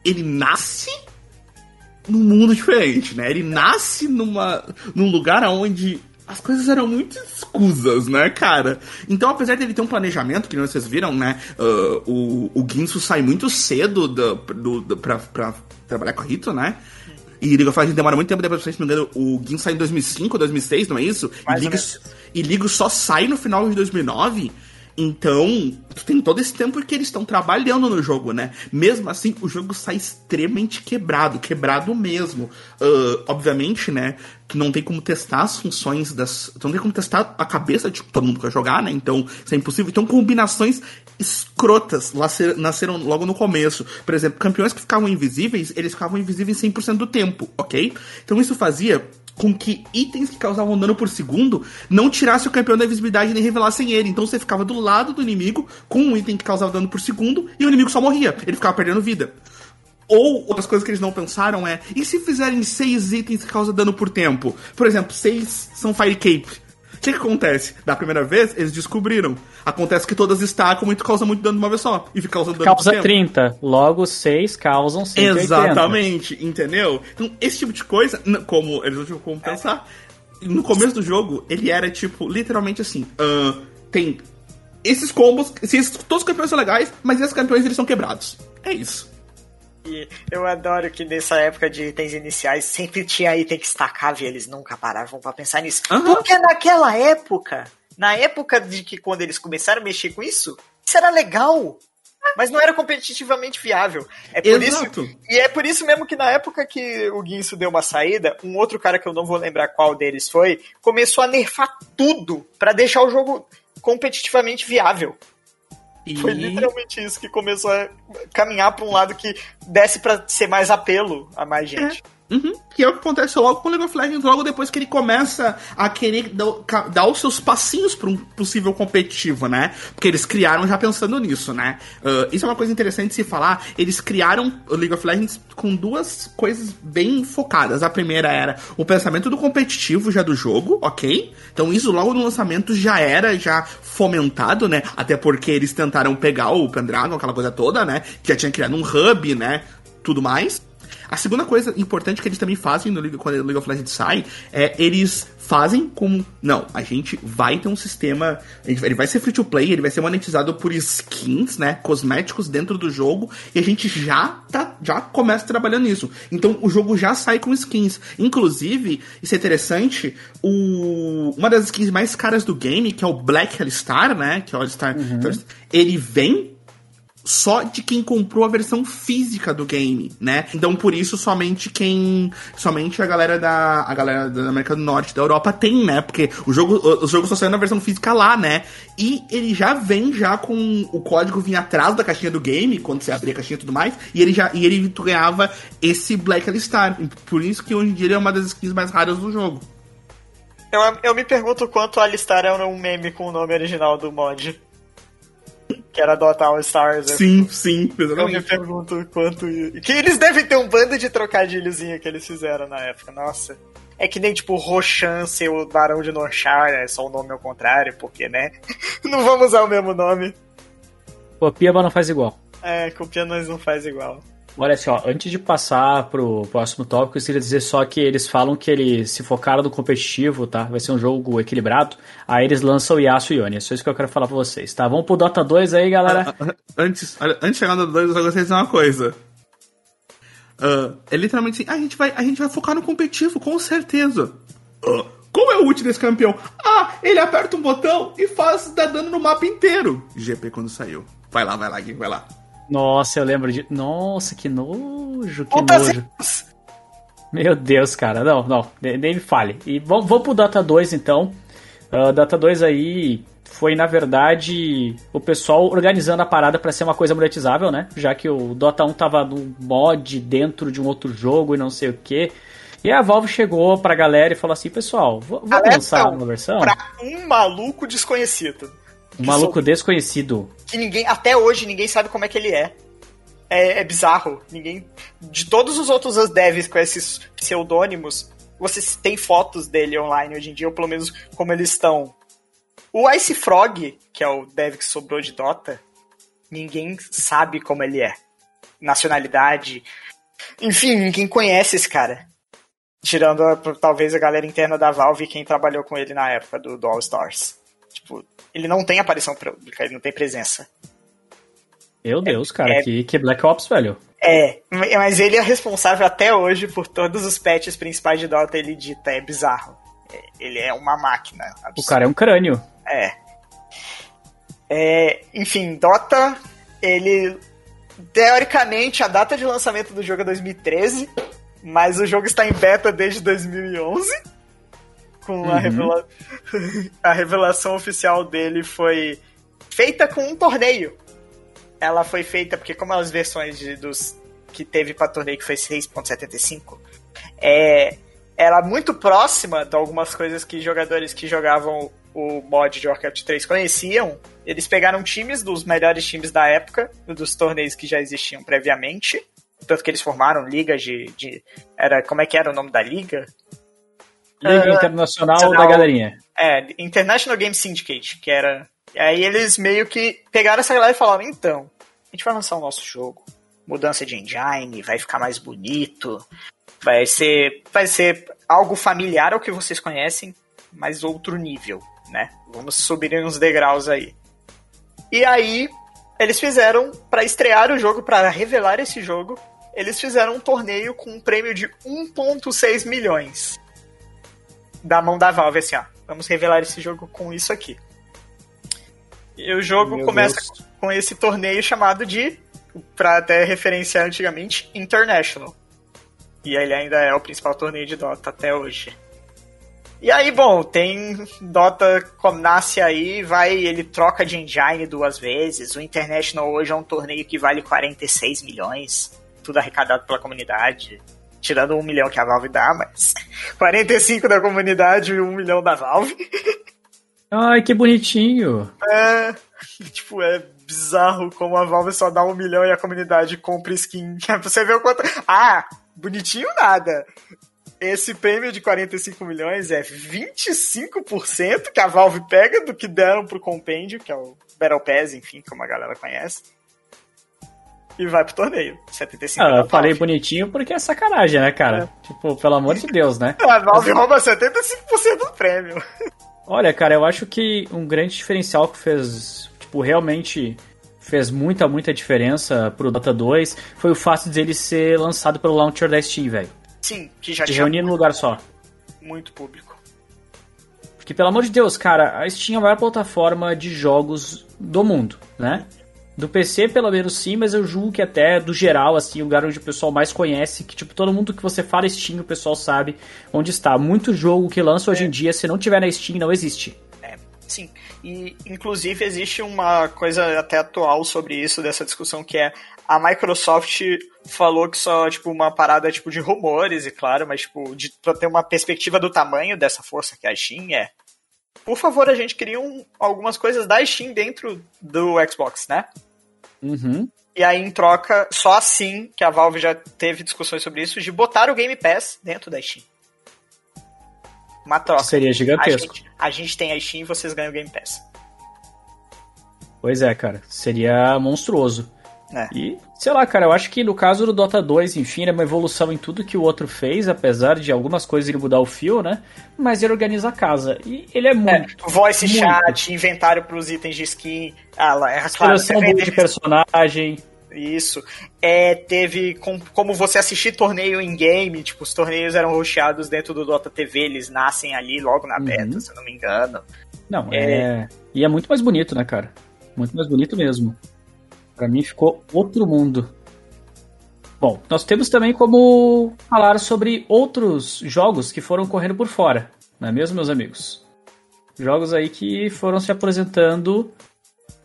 ele nasce num mundo diferente, né? Ele nasce numa, num lugar onde as coisas eram muito escusas, né, cara? Então, apesar dele ter um planejamento, que vocês viram, né? Uh, o, o Ginsu sai muito cedo do, do, do, pra, pra trabalhar com a Rito, né? E League of Legends demora muito tempo depois, se não me engano, o Ginsu sai em 2005, 2006, não é isso? E League, e League só sai no final de 2009. Então, tem todo esse tempo que eles estão trabalhando no jogo, né? Mesmo assim, o jogo sai extremamente quebrado, quebrado mesmo. Uh, obviamente, né? Que não tem como testar as funções das. Não tem como testar a cabeça de todo mundo que vai jogar, né? Então, isso é impossível. Então, combinações escrotas nasceram logo no começo. Por exemplo, campeões que ficavam invisíveis, eles ficavam invisíveis 100% do tempo, ok? Então, isso fazia com que itens que causavam dano por segundo não tirasse o campeão da invisibilidade nem revelassem ele. Então você ficava do lado do inimigo com um item que causava dano por segundo e o inimigo só morria. Ele ficava perdendo vida. Ou outras coisas que eles não pensaram é: e se fizerem seis itens que causam dano por tempo? Por exemplo, seis são Fire Cape. O que, que, acontece? Da primeira vez, eles descobriram. Acontece que todas estacam e causa muito dano de uma vez só. E fica causando dano Causa 30. Logo, 6 causam 180. Exatamente, entendeu? Então, esse tipo de coisa, como eles não tinham como pensar. No começo do jogo, ele era tipo, literalmente assim: uh, tem esses combos, esses, todos os campeões são legais, mas esses campeões eles são quebrados. É isso. E eu adoro que nessa época de itens iniciais sempre tinha item que estacava e eles nunca paravam para pensar nisso. Uhum. Porque naquela época, na época de que quando eles começaram a mexer com isso, isso era legal. Mas não era competitivamente viável. É por Exato. isso. E é por isso mesmo que na época que o Guinso deu uma saída, um outro cara que eu não vou lembrar qual deles foi, começou a nerfar tudo para deixar o jogo competitivamente viável. E... Foi literalmente isso que começou a caminhar para um lado que desse para ser mais apelo a mais gente. É. Uhum. Que é o que acontece logo com o League of Legends, logo depois que ele começa a querer dar, os seus passinhos para um possível competitivo, né? Porque eles criaram já pensando nisso, né? Uh, isso é uma coisa interessante de se falar. Eles criaram o League of Legends com duas coisas bem focadas. A primeira era o pensamento do competitivo já do jogo, ok? Então isso logo no lançamento já era já fomentado, né? Até porque eles tentaram pegar o Pendragon, aquela coisa toda, né? Que já tinha criado um hub, né? Tudo mais. A segunda coisa importante que eles também fazem no League, quando o League of Legends sai é eles fazem como. Não, a gente vai ter um sistema. Ele vai ser free to play, ele vai ser monetizado por skins, né? Cosméticos dentro do jogo. E a gente já tá, já começa trabalhando nisso. Então o jogo já sai com skins. Inclusive, isso é interessante, o, uma das skins mais caras do game, que é o Black Alistar, né? Que é o Alistar. Uhum. Ele vem só de quem comprou a versão física do game, né? Então por isso somente quem, somente a galera da a galera da América do Norte, da Europa tem, né? Porque o jogo o, jogo só saiu na versão física lá, né? E ele já vem já com o código vinha atrás da caixinha do game, quando você abria a caixinha e tudo mais, e ele já e ele tu ganhava esse Black Alistar. Por isso que hoje em dia ele é uma das skins mais raras do jogo. Eu, eu me pergunto quanto Alistar era um meme com o nome original do mod que era Dota All Stars. Sim, sim, Eu me pergunto quanto. Que eles devem ter um bando de trocadilhozinho que eles fizeram na época, nossa. É que nem tipo Roshan ser o Barão de Norchar, é só o nome ao contrário, porque, né? não vamos usar o mesmo nome. Copia, mas não faz igual. É, copia, mas não faz igual. Olha assim, ó, antes de passar pro próximo tópico, eu queria dizer só que eles falam que eles se focaram no competitivo, tá? Vai ser um jogo equilibrado. Aí eles lançam o Yasuo e Yone. É só isso que eu quero falar pra vocês, tá? Vamos pro Dota 2 aí, galera. Antes, antes de chegar no Dota 2, eu gostaria de dizer uma coisa. Uh, é literalmente assim, a gente, vai, a gente vai focar no competitivo, com certeza. Uh, qual é o ult desse campeão? Ah, ele aperta um botão e faz dar dano no mapa inteiro. GP quando saiu. Vai lá, vai lá, Gui, vai lá. Nossa, eu lembro de. Nossa, que nojo, que Puta nojo. Meu Deus, cara. Não, não, nem me fale. E vamos, vamos pro Dota 2 então. Uh, Dota 2 aí foi, na verdade, o pessoal organizando a parada pra ser uma coisa monetizável, né? Já que o Dota 1 tava no mod dentro de um outro jogo e não sei o que. E a Valve chegou pra galera e falou assim: pessoal, vamos lançar não, uma versão? Pra um maluco desconhecido. Um maluco desconhecido. que ninguém, até hoje, ninguém sabe como é que ele é. É, é bizarro. Ninguém. De todos os outros devs com esses pseudônimos, vocês têm fotos dele online hoje em dia, ou pelo menos como eles estão. O Ice Frog, que é o dev que sobrou de Dota, ninguém sabe como ele é. Nacionalidade. Enfim, ninguém conhece esse cara. Tirando a- talvez a galera interna da Valve e quem trabalhou com ele na época do, do All Stars. Tipo, ele não tem aparição pública, ele não tem presença. Meu Deus, cara, é- que, que Black Ops, velho. É, mas ele é responsável até hoje por todos os patches principais de Dota, ele dita, é bizarro. É, Ele é uma máquina. O absurda. cara é um crânio. É. É, Enfim, Dota, ele. Teoricamente, a data de lançamento do jogo é 2013, mas o jogo está em beta desde 2011. Com a, Uhum. revela... a revelação oficial dele foi feita com um torneio. Ela foi feita porque, como as versões de- dos que teve para torneio, que foi 6.75, é, era muito próxima de algumas coisas que jogadores que jogavam o mod de Warcraft 3 conheciam. Eles pegaram times dos melhores times da época, dos torneios que já existiam previamente. Tanto que eles formaram ligas de. de era, como é que era o nome da liga? Liga Ah, Internacional Internacional. da Galerinha. É, International Game Syndicate, que era. E aí eles meio que pegaram essa galera e falaram: então, a gente vai lançar o nosso jogo. Mudança de engine, vai ficar mais bonito. Vai ser. Vai ser algo familiar ao que vocês conhecem, mas outro nível, né? Vamos subir uns degraus aí. E aí, eles fizeram, para estrear o jogo, para revelar esse jogo, eles fizeram um torneio com um prêmio de 1,6 milhões da mão da Valve, assim, ó. Vamos revelar esse jogo com isso aqui. E o jogo Meu começa Deus. com esse torneio chamado de, pra até referenciar antigamente, International. E ele ainda é o principal torneio de Dota até hoje. E aí, bom, tem Dota como nasce aí, vai, ele troca de engine duas vezes. O International hoje é um torneio que vale 46 milhões, tudo arrecadado pela comunidade. Tirando um milhão que a Valve dá, mas 45 da comunidade e um milhão da Valve. Ai, que bonitinho. É, tipo, é bizarro como a Valve só dá um milhão e a comunidade compra skin. Você ver o quanto. Ah, bonitinho nada. Esse prêmio de 45 milhões é 25% que a Valve pega do que deram pro compêndio, que é o Battle Pass, enfim, como a galera conhece. E vai pro torneio. 75 Ah, eu falei bonitinho porque é sacanagem, né, cara? Tipo, pelo amor de Deus, né? A Valve rouba 75% do prêmio. Olha, cara, eu acho que um grande diferencial que fez, tipo, realmente fez muita, muita diferença pro Dota 2 foi o fato dele ser lançado pelo launcher da Steam, velho. Sim, que já De tinha reunir num lugar só. muito público. Porque, pelo amor de Deus, cara, a Steam é a maior plataforma de jogos do mundo, né? Do PC, pelo menos sim, mas eu julgo que até do geral, assim, o lugar onde o pessoal mais conhece, que, tipo, todo mundo que você fala Steam, o pessoal sabe onde está. Muito jogo que lança hoje em dia, se não tiver na Steam, não existe. É, sim. E, inclusive, existe uma coisa até atual sobre isso, dessa discussão, que é a Microsoft falou que só, tipo, uma parada, tipo, de rumores, e claro, mas, tipo, de, pra ter uma perspectiva do tamanho dessa força que a Steam é, por favor, a gente cria um, algumas coisas da Steam dentro do Xbox, né? Uhum. E aí, em troca, só assim que a Valve já teve discussões sobre isso, de botar o Game Pass dentro da Steam. Uma troca. Seria A gigantesco. gente, a gente tem a Steam e vocês ganham o Game Pass. Pois é, cara. Seria monstruoso. É. E, sei lá, cara, eu acho que no caso do Dota 2, enfim, é uma evolução em tudo que o outro fez, apesar de algumas coisas ele mudar o fio, né? Mas ele organiza a casa. E ele é muito. Voice muito. chat, inventário pros itens de skin. Ah, lá, é claro, Seleção vende- de personagem. Isso. É, teve com- como você assistir torneio em game, tipo, os torneios eram rosteados dentro do Dota TV, eles nascem ali logo na Uhum. beta, se eu não me engano. Não, é... E é muito mais bonito, né, cara? Muito mais bonito mesmo. Para mim ficou outro mundo. Bom, nós temos também como falar sobre outros jogos que foram correndo por fora, não é mesmo, meus amigos? Jogos aí que foram se apresentando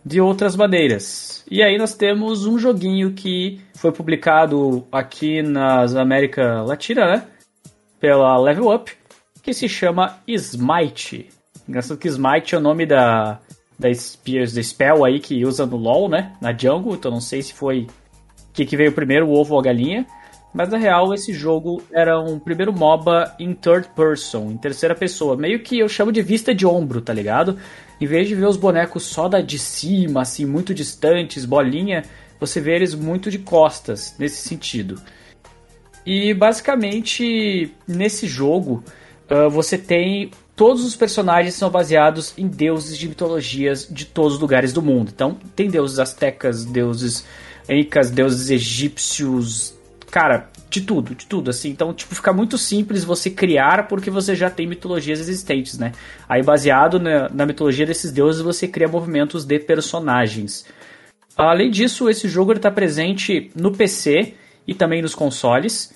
de outras maneiras. E aí nós temos um joguinho que foi publicado aqui nas América Latina, né? Pela Level Up, que se chama Smite. Engraçado que Smite é o nome da, da, Spears, da spell aí que usa no LoL, né? Na jungle, então não sei se foi o que, que veio primeiro, o ovo ou a galinha. Mas na real, esse jogo era um primeiro MOBA em third person, em terceira pessoa. Meio que eu chamo de vista de ombro, tá ligado? Em vez de ver os bonecos só da de cima, assim, muito distantes, bolinha, você vê eles muito de costas, nesse sentido. E basicamente, nesse jogo, uh, você tem. Todos os personagens são baseados em deuses de mitologias de todos os lugares do mundo. Então, tem deuses astecas, deuses incas, deuses egípcios, cara, de tudo, de tudo, assim. Então, tipo, fica muito simples você criar porque você já tem mitologias existentes, né? Aí, baseado na, na mitologia desses deuses, você cria movimentos de personagens. Além disso, esse jogo está presente no PC e também nos consoles,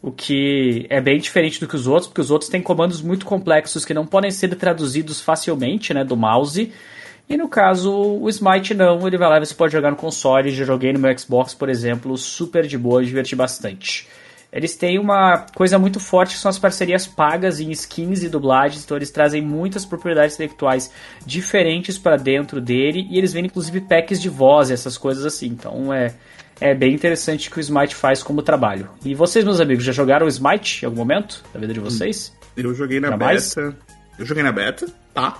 o que é bem diferente do que os outros, porque os outros têm comandos muito complexos que não podem ser traduzidos facilmente, né, do mouse. E no caso, o Smite não, ele vai lá você pode jogar no console. Já joguei no meu Xbox, por exemplo, super de boa, diverti bastante. Eles têm uma coisa muito forte que são as parcerias pagas em skins e dublagens, então eles trazem muitas propriedades intelectuais diferentes para dentro dele e eles vendem inclusive packs de voz e essas coisas assim. Então é, é bem interessante que o Smite faz como trabalho. E vocês, meus amigos, já jogaram o Smite em algum momento da vida de vocês? Eu joguei na beta. Eu joguei na beta, tá?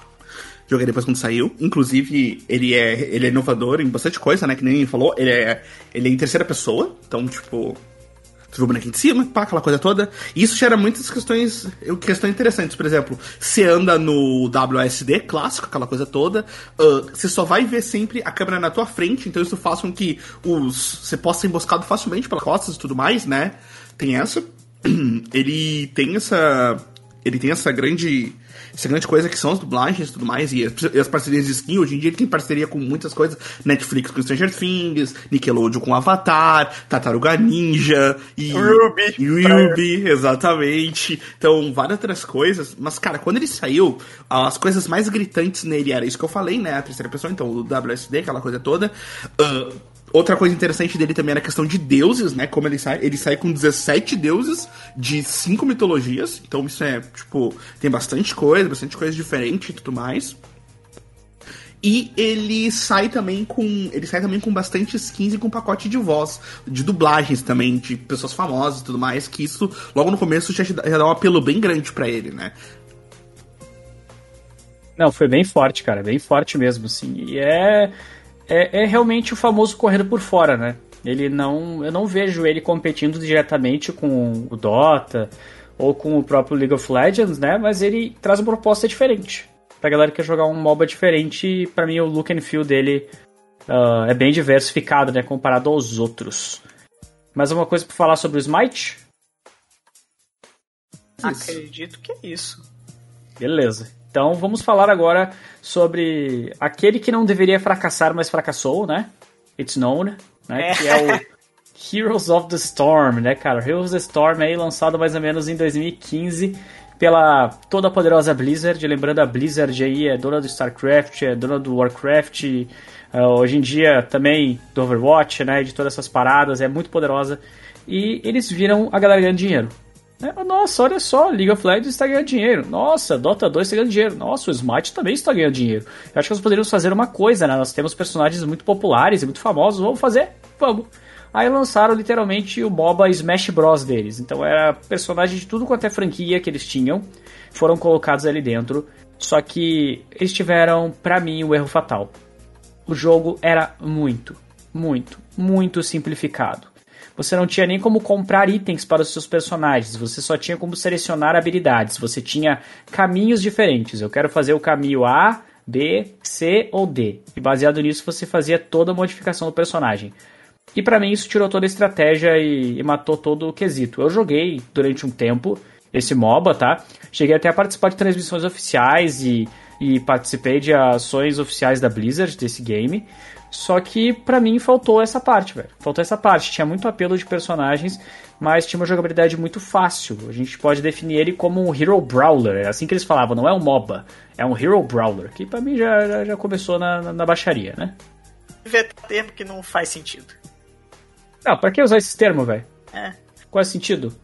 Joguei depois quando saiu. Inclusive, ele é, ele é inovador em bastante coisa, né? Que nem falou. Ele é, ele é em terceira pessoa. Então, tipo, tu vê o bonequinho de cima, pá, aquela coisa toda. E isso gera muitas questões, questões interessantes. Por exemplo, você anda no WSD clássico, aquela coisa toda, uh, você só vai ver sempre a câmera na tua frente, então isso faz com que os você possa ser emboscado facilmente pelas costas e tudo mais, né? Tem essa. Ele tem essa. Ele tem essa grande essa grande coisa que são as dublagens e tudo mais, e as, e as, parcerias de skin, hoje em dia ele tem parceria com muitas coisas, Netflix com Stranger Things, Nickelodeon com Avatar, Tartaruga Ninja, e Ruby, Ruby exatamente, então várias outras coisas, mas cara, quando ele saiu, as coisas mais gritantes nele era isso que eu falei, né, a terceira pessoa, então o WSD, aquela coisa toda, uh, Outra coisa interessante dele também era a questão de deuses, né? Como ele sai, ele sai com 17 deuses de cinco mitologias. Então isso é, tipo, tem bastante coisa, bastante coisa diferente e tudo mais. E ele sai também com. Ele sai também com bastante skins e com pacote de voz, de dublagens também, de pessoas famosas e tudo mais, que isso, logo no começo, já, já dá um apelo bem grande para ele, né? Não, foi bem forte, cara, bem forte mesmo, assim. E é é, é realmente o famoso correndo por fora, né? Ele não, eu não vejo ele competindo diretamente com o Dota ou com o próprio League of Legends, né? Mas ele traz uma proposta diferente. Pra galera que quer jogar um MOBA diferente, para mim o look and feel dele uh, é bem diversificado, né? Comparado aos outros. Mais uma coisa pra falar sobre o Smite? Acredito que é isso. Beleza. Então vamos falar agora sobre aquele que não deveria fracassar, mas fracassou, né? It's known, né? É. Que é o Heroes of the Storm, né, cara? Heroes of the Storm aí lançado mais ou menos em 2015 pela toda poderosa Blizzard. Lembrando a Blizzard aí é dona do StarCraft, é dona do Warcraft, uh, hoje em dia também do Overwatch, né? De todas essas paradas, é muito poderosa. E eles viram a galera ganhando dinheiro. Né? Nossa, olha só, League of Legends está ganhando dinheiro. Nossa, Dota 2 está ganhando dinheiro. Nossa, o Smite também está ganhando dinheiro. Eu acho que nós poderíamos fazer uma coisa, né? Nós temos personagens muito populares e muito famosos. Vamos fazer? Vamos. Aí lançaram literalmente o MOBA Smash Bros deles. Então era personagem de tudo quanto é franquia que eles tinham. Foram colocados ali dentro. Só que eles tiveram, para mim, o erro fatal. O jogo era muito, muito, muito simplificado. Você não tinha nem como comprar itens para os seus personagens, você só tinha como selecionar habilidades. Você tinha caminhos diferentes. Eu quero fazer o caminho A, B, C ou D. E baseado nisso você fazia toda a modificação do personagem. E para mim isso tirou toda a estratégia e, e, matou todo o quesito. Eu joguei durante um tempo esse MOBA, tá? Cheguei até a participar de transmissões oficiais e e participei de ações oficiais da Blizzard desse game. Só que para mim faltou essa parte, velho. Faltou essa parte. Tinha muito apelo de personagens, mas tinha uma jogabilidade muito fácil. A gente pode definir ele como um Hero Brawler. É assim que eles falavam, não é um MOBA. É um Hero Brawler. Que pra mim já, já, já começou na, na, na baixaria, né? termo que não faz sentido. Não, pra que usar esse termo, velho? É. Qual é o sentido?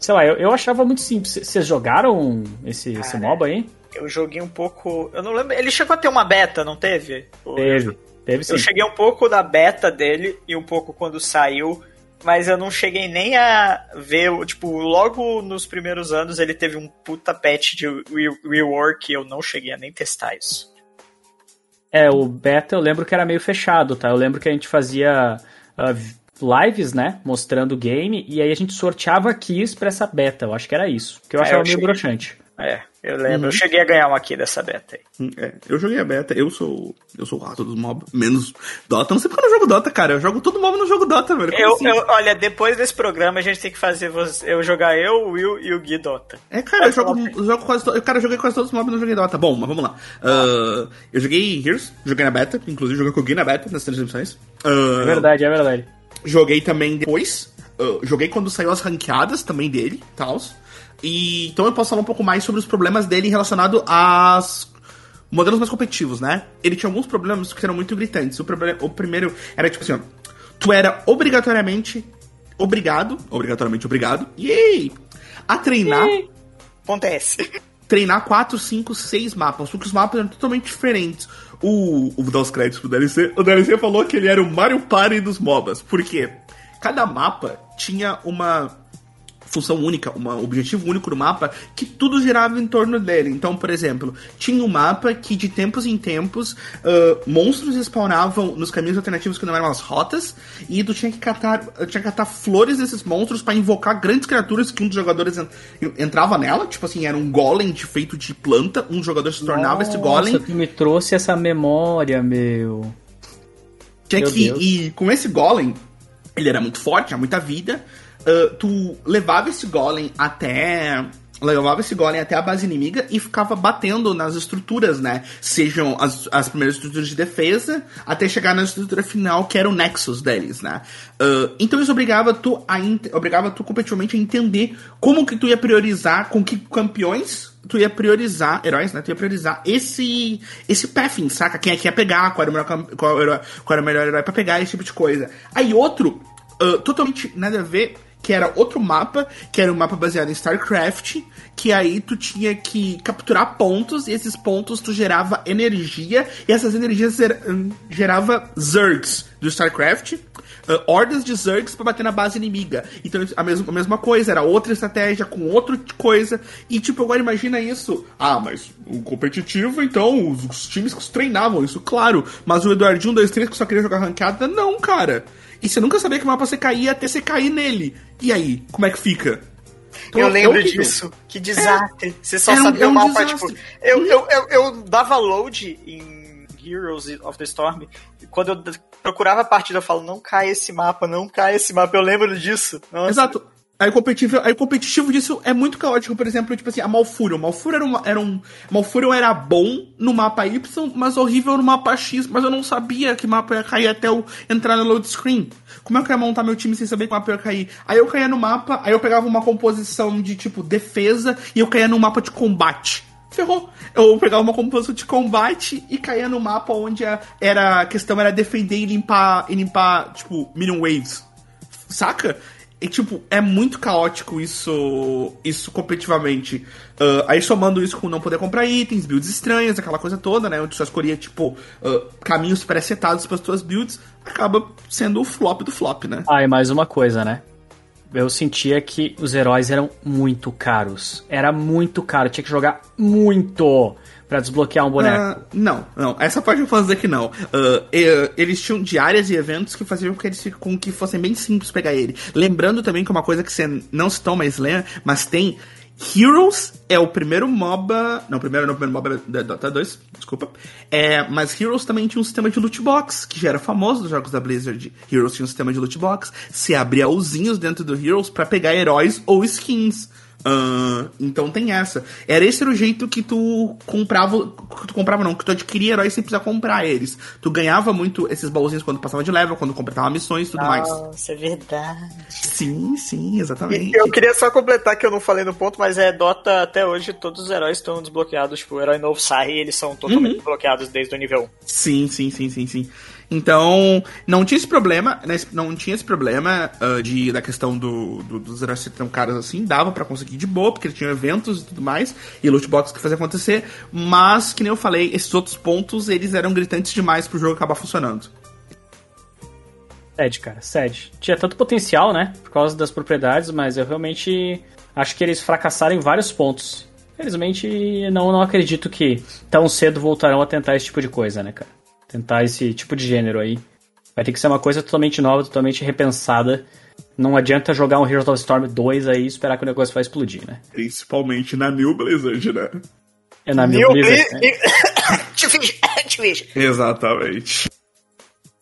Sei lá, eu, eu achava muito simples. Vocês jogaram esse, esse MOBA aí? Eu joguei um pouco. Eu não lembro. Ele chegou a ter uma beta, não teve? Teve. Teve sim. Eu cheguei um pouco da beta dele e um pouco quando saiu, mas eu não cheguei nem a ver, tipo, logo nos primeiros anos ele teve um puta patch de re rework e eu não cheguei a nem testar isso. É, o beta eu lembro que era meio fechado, tá? Eu lembro que a gente fazia uh, lives, né, mostrando o game, e aí a gente sorteava keys pra essa beta, eu acho que era isso, que eu é, achava eu meio broxante. É, eu lembro. Uhum. Eu cheguei a ganhar uma aqui dessa beta aí. Hum, é, eu joguei a beta, eu sou. Eu sou o rato dos mob, menos Dota. Não sei porque eu não jogo Dota, cara. Eu jogo todo mob no jogo Dota, velho. Eu, assim? eu, olha, depois desse programa a gente tem que fazer você, eu jogar eu, o Will e o Gui Dota. É, cara, eu jogo, eu jogo quase. Cara, eu joguei quase todos os mobs e não joguei Dota. Bom, mas vamos lá. Uh, eu joguei Heroes, joguei na beta, inclusive joguei com o Gui na beta nas transmissões. Uh, é verdade, é verdade. Joguei também depois. Uh, joguei quando saiu as ranqueadas também dele, tals. E então eu posso falar um pouco mais sobre os problemas dele relacionado às modelos mais competitivos, né? Ele tinha alguns problemas que eram muito gritantes. O, o primeiro era tipo assim, ó, tu era obrigatoriamente obrigado, obrigatoriamente obrigado, yay, a treinar. Yay. Acontece. Treinar 4, 5, 6 mapas, porque os mapas eram totalmente diferentes. O, o, vou dar os créditos pro DLC. O DLC falou que ele era o Mario Party dos MOBAs. Por quê? Cada mapa tinha uma função única, um objetivo único do mapa, que tudo girava em torno dele. Então, por exemplo, tinha um mapa que de tempos em tempos uh, monstros spawnavam nos caminhos alternativos que não eram as rotas, e tu tinha que catar, tinha que catar flores desses monstros para invocar grandes criaturas que um dos jogadores entrava nela, tipo assim, era um golem feito de planta, um jogador se tornava Nossa, esse golem. Tu me trouxe essa memória, meu. Tinha meu que, e com esse golem, ele era muito forte, tinha muita vida, uh, tu levava esse golem até levava esse golem até a base inimiga e ficava batendo nas estruturas, né? Sejam as, as primeiras estruturas de defesa, até chegar na estrutura final, que era o Nexus deles, né? Uh, então isso obrigava tu, a obrigava tu competitivamente a entender como que tu ia priorizar, com que campeões tu ia priorizar, heróis, né? Tu ia priorizar esse esse pathing, saca? Quem é que ia pegar, qual era o melhor, qual era, qual era o melhor herói pra pegar, esse tipo de coisa. Aí outro, uh, totalmente nada a ver que era outro mapa, que era um mapa baseado em StarCraft, que aí tu tinha que capturar pontos, e esses pontos tu gerava energia, e essas energias hum, gerava Zergs do StarCraft, uh, hordas de Zergs para bater na base inimiga. Então a mesma, a mesma coisa, era outra estratégia com outra coisa, e tipo, agora imagina isso. Ah, mas o competitivo, então, os, os times que treinavam isso, claro, mas o Eduardinho 2-3 que só queria jogar ranqueada, não, cara. E você nunca sabia que o mapa você caía até você cair nele. E aí, como é que fica? Então, eu lembro disso. Que desastre. É, você só é sabia é um, o mapa, tipo. Eu, eu, eu, eu, dava load em Heroes of the Storm. Quando eu procurava a partida, eu falo, não cai esse mapa, não cai esse mapa. Eu lembro disso. Nossa. Exato. Aí o competitivo, aí o competitivo disso é muito caótico, por exemplo, tipo assim, a Malfurion. Malfurion era, uma, era um. Malfurion era bom no mapa Y, mas horrível no mapa X, mas eu não sabia que mapa ia cair até eu entrar no load screen. Como é que eu ia montar meu time sem saber que mapa ia cair? Aí eu caía no mapa, aí eu pegava uma composição de tipo defesa e eu caía no mapa de combate. Ferrou. Eu pegava uma composição de combate e caía no mapa onde era a questão era defender e limpar, e limpar tipo, minion waves. Saca? E, tipo, é muito caótico isso isso competitivamente. Uh, aí somando isso com não poder comprar itens, builds estranhas, aquela coisa toda, né? Onde só escolhia, tipo, uh, caminhos pré-setados para as tuas builds, acaba sendo o flop do flop, né? Ah, e mais uma coisa, né? Eu sentia que os heróis eram muito caros. Era muito caro, tinha que jogar muito para desbloquear um boneco? Uh, não, não. Essa parte eu posso dizer que não. Uh, eles tinham diárias e eventos que faziam com que eles com que fossem bem simples pegar ele. Lembrando também que uma coisa que você não citou, lembra, mas tem Heroes é o primeiro MOBA. Não, primeiro não, o primeiro MOBA da Dota 2, desculpa. É, mas Heroes também tinha um sistema de loot box, que já era famoso dos jogos da Blizzard. Heroes tinha um sistema de loot box. Se abria usinhos dentro do Heroes para pegar heróis ou skins Uh, então tem essa. Era esse era o jeito que tu comprava. Que tu comprava, não, que tu adquiria heróis sem precisar comprar eles. Tu ganhava muito esses baúzinhos quando passava de level, quando completava missões e tudo Nossa, mais. Nossa, é verdade. Sim, sim, exatamente. E eu queria só completar que eu não falei no ponto, mas é Dota até hoje, todos os heróis estão desbloqueados. Tipo, o herói novo sai e eles são totalmente Uhum. bloqueados desde o nível 1. Sim, sim, sim, sim, sim. Então, não tinha esse problema, né, não tinha esse problema ah, de, da questão do, do- dos heróis serem tão caros assim, dava pra conseguir de boa, porque tinha eventos e tudo mais, e loot box que fazia acontecer, mas, que nem eu falei, esses outros pontos, eles eram gritantes demais pro jogo acabar funcionando. Sede, cara, sede. Tinha tanto potencial, né? Por causa das propriedades, mas eu realmente acho que eles fracassaram em vários pontos. Infelizmente, não, não acredito que tão cedo voltarão a tentar esse tipo de coisa, né, cara? Tentar esse tipo de gênero aí. Vai ter que ser uma coisa totalmente nova, totalmente repensada. Não adianta jogar um Heroes of Storm 2 aí e esperar que o negócio vai explodir, né? Principalmente na New Blizzard, né? É na New New Blizzard, né? Exatamente.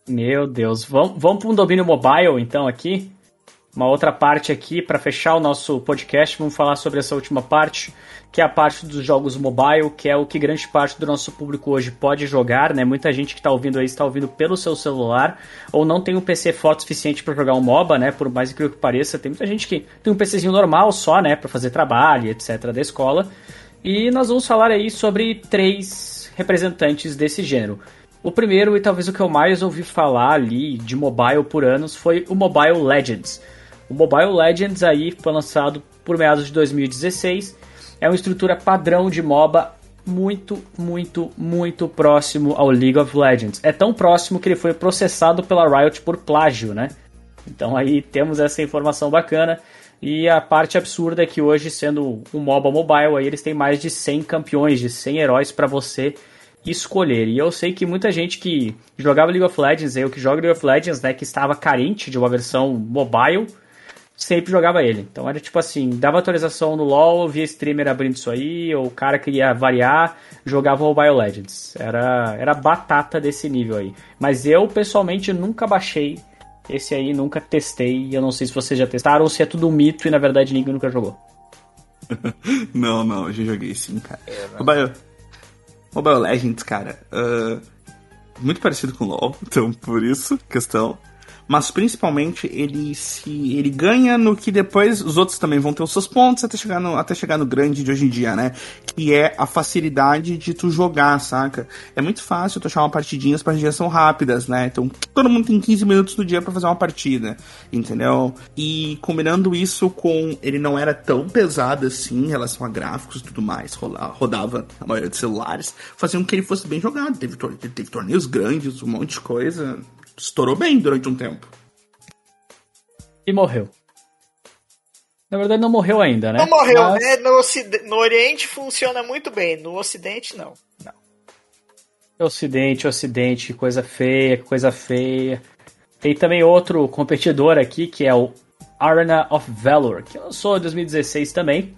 Meu Deus. Vamos, vamos para um domínio mobile, então, aqui. Uma outra parte aqui, para fechar o nosso podcast, vamos falar sobre essa última parte, que é a parte dos jogos mobile, que é o que grande parte do nosso público hoje pode jogar, né? Muita gente que está ouvindo aí está ouvindo pelo seu celular, ou não tem um PC forte suficiente para jogar um MOBA, né? Por mais incrível que pareça, tem muita gente que tem um PCzinho normal só, né? Para fazer trabalho, etc. da escola. E nós vamos falar aí sobre três representantes desse gênero. O primeiro, e talvez o que eu mais ouvi falar ali de mobile por anos, foi o Mobile Legends. O Mobile Legends aí foi lançado por meados de 2016. É uma estrutura padrão de MOBA muito, muito, muito próximo ao League of Legends. É tão próximo que ele foi processado pela Riot por plágio, né? Então aí temos essa informação bacana. E a parte absurda é que hoje, sendo um MOBA mobile, aí eles têm mais de 100 campeões, de 100 heróis para você escolher. E eu sei que muita gente que jogava League of Legends, eu que jogo League of Legends, né, que estava carente de uma versão mobile, sempre jogava ele. Então era tipo assim, dava atualização no LoL, via streamer abrindo isso aí, ou o cara queria variar, jogava Mobile Legends. Era, era batata desse nível aí. Mas eu, pessoalmente, nunca baixei esse aí, nunca testei. Eu não sei se vocês já testaram ou se é tudo um mito e na verdade ninguém nunca jogou. Não, não, eu já joguei sim, cara. Mobile, Mobile Legends, cara, ah, muito parecido com LoL, então por isso, questão. Mas principalmente ele se. ele ganha no que depois os outros também vão ter os seus pontos até chegar no, até chegar no grande de hoje em dia, né? Que é a facilidade de tu jogar, saca? É muito fácil tu achar uma partidinha, as partidinhas são rápidas, né? Então todo mundo tem 15 minutos no dia para fazer uma partida, entendeu? E combinando isso com ele não era tão pesado assim em relação a gráficos e tudo mais, rola- rodava a maioria dos celulares, faziam que ele fosse bem jogado. Teve, teve torneios grandes, um monte de coisa. Estourou bem durante um tempo. E morreu. Na verdade não morreu ainda, né? Não morreu, Mas- né? No, Ocide- no Oriente funciona muito bem, no Ocidente não. não. Ocidente, Ocidente, coisa feia, coisa feia. Tem também outro competidor aqui, que é o Arena of Valor, que lançou em 2016 também.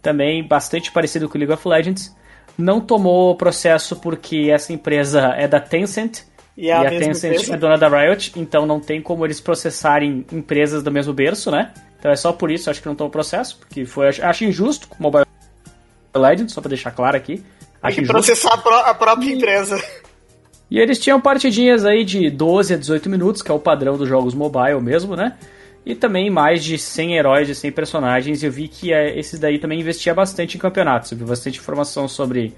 Também bastante parecido com o League of Legends. Não tomou processo porque essa empresa é da Tencent. E E é a a, mesma Tencent é dona da Riot, então não tem como eles processarem empresas do mesmo berço, né? Então é só por isso, acho que não tomou processo, porque foi, acho, injusto com o Mobile Legends, só pra deixar claro aqui. Tem Acho que injusto. processar a, a própria empresa. E eles tinham partidinhas aí de 12 a 18 minutos, que é o padrão dos jogos mobile mesmo, né? E também mais de 100 heróis e 100 personagens. Eu vi que é, esses daí também investia bastante em campeonatos. Eu vi bastante informação sobre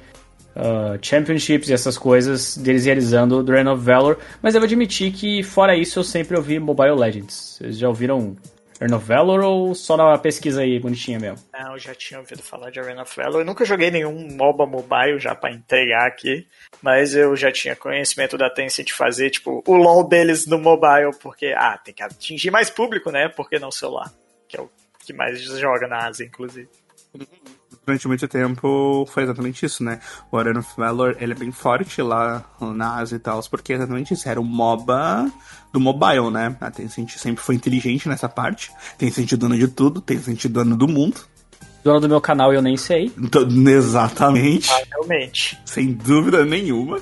ah, championships e essas coisas deles realizando o Drain of Valor. Mas devo admitir que, fora isso, eu sempre ouvi Mobile Legends. Vocês já ouviram Drain of Valor ou só na pesquisa aí bonitinha mesmo? Não, eu já tinha ouvido falar de Arena of Valor. Eu nunca joguei nenhum MOBA mobile já pra entregar aqui, mas eu já tinha conhecimento da Tencent de fazer, tipo, o LoL deles no mobile, porque, ah, tem que atingir mais público, né? Porque não celular, que é o que mais joga na Ásia, inclusive. Durante muito tempo foi exatamente isso, né? O Arena of Valor, ele é bem forte lá na Ásia e tal, porque é exatamente isso, era o MOBA do mobile, né? A Tencent sempre foi inteligente nessa parte, Tencent dona de tudo, Tencent dona do mundo. Dono do meu canal eu nem sei. Então, exatamente. Ah, realmente. sem dúvida nenhuma.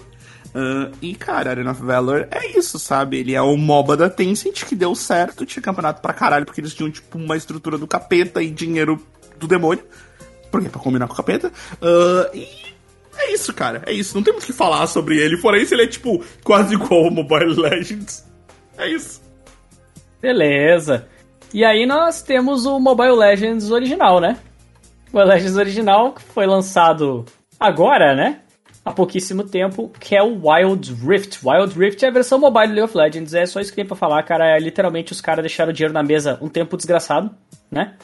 Ah, e, cara, Arena of Valor é isso, sabe? Ele é o MOBA da Tencent que deu certo, tinha campeonato pra caralho, porque eles tinham, tipo, uma estrutura do capeta e dinheiro do demônio, porque pra combinar com o capeta. Uh, e é isso, cara. É isso. Não temos que falar sobre ele. Fora isso, ele é tipo quase igual ao Mobile Legends. É isso. Beleza. E aí nós temos o Mobile Legends original, né? O Mobile Legends original que foi lançado agora, né? Há pouquíssimo tempo, que é o Wild Rift. Wild Rift é a versão mobile do League of Legends. É só isso que tem pra falar, cara. É, literalmente os caras deixaram o dinheiro na mesa um tempo desgraçado, né?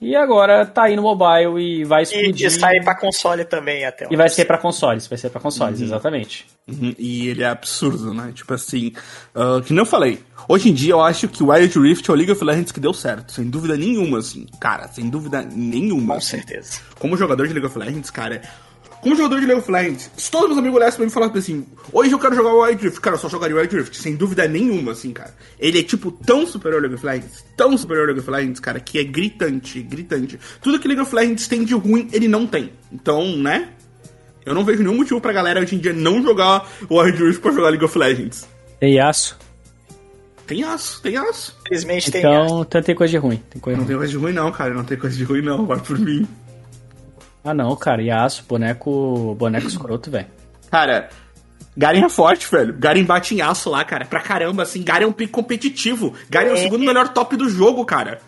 E agora tá aí no mobile e vai explodir. E sair pra console também até. E vai ser pra consoles, vai ser pra consoles, uhum. exatamente. Uhum. E ele é absurdo, né? Tipo assim, uh, que nem eu falei. Hoje em dia eu acho que o Wild Rift é o League of Legends que deu certo, sem dúvida nenhuma, assim. Cara, sem dúvida nenhuma. Com certeza. Como jogador de League of Legends, cara, como jogador de League of Legends, se todos meus amigos olhassem pra mim e falassem assim, hoje eu quero jogar o Wild Rift, cara, eu só jogaria o Wild Rift, sem dúvida nenhuma, assim, cara. Ele é, tipo, tão superior ao League of Legends, tão superior ao League of Legends, cara, que é gritante, gritante. Tudo que League of Legends tem de ruim, ele não tem. Então, né? Eu não vejo nenhum motivo pra galera hoje em dia não jogar o Wild Rift pra jogar League of Legends. Tem aço. Tem aço, tem aço. Infelizmente tem então, aço. Então tem coisa de ruim. Tem coisa não ruim. tem coisa de ruim não, cara, não tem coisa de ruim não, vai por mim. Ah não, cara, Yasuo, boneco. boneco escroto, velho. Cara, Garen é forte, velho. Garen bate em aço lá, cara. Pra caramba, assim. Garen é um pico competitivo. Garen é o é. segundo melhor top do jogo, cara.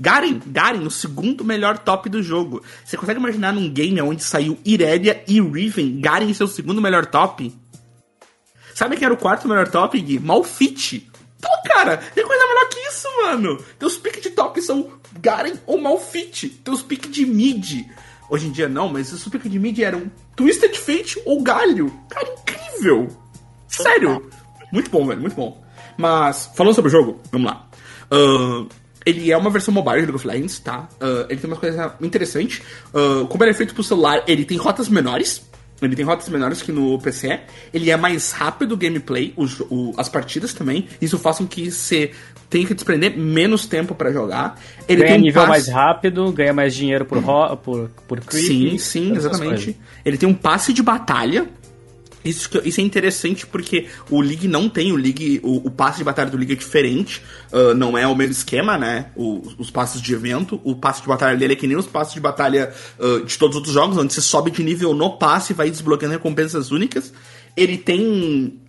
Garen, Garen, o segundo melhor top do jogo. Você consegue imaginar num game onde saiu Irelia e Riven, Garen ser o segundo melhor top? Sabe quem era o quarto melhor top, Gui? Malfit. Pô, cara, tem coisa melhor que isso, mano. Teus piques de top são Garen ou Malfit. Teus piques de mid. Hoje em dia não, mas os piques de mid eram Twisted Fate ou Galho. Cara, incrível. Sério. Muito bom, velho, muito bom. Mas, falando sobre o jogo, vamos lá. Uh, ele é uma versão mobile de League of Legends, tá? Uh, ele tem umas coisas interessantes. Uh, como ele é feito pro celular, ele tem rotas menores. Ele tem rotas menores que no PC. Ele é mais rápido o gameplay, os, o, as partidas também. Isso faz com que você tenha que desprender menos tempo para jogar. Ele ganha tem um nível passe... mais rápido, ganha mais dinheiro por, por, por creep. Sim, sim, exatamente. Ele tem um passe de batalha isso, isso é interessante porque o League não tem, o League, o, o passe de batalha do League é diferente, uh, não é o mesmo esquema, né? O, os passes de evento, o passe de batalha dele é que nem os passes de batalha uh, de todos os outros jogos, onde você sobe de nível no passe e vai desbloqueando recompensas únicas. Ele tem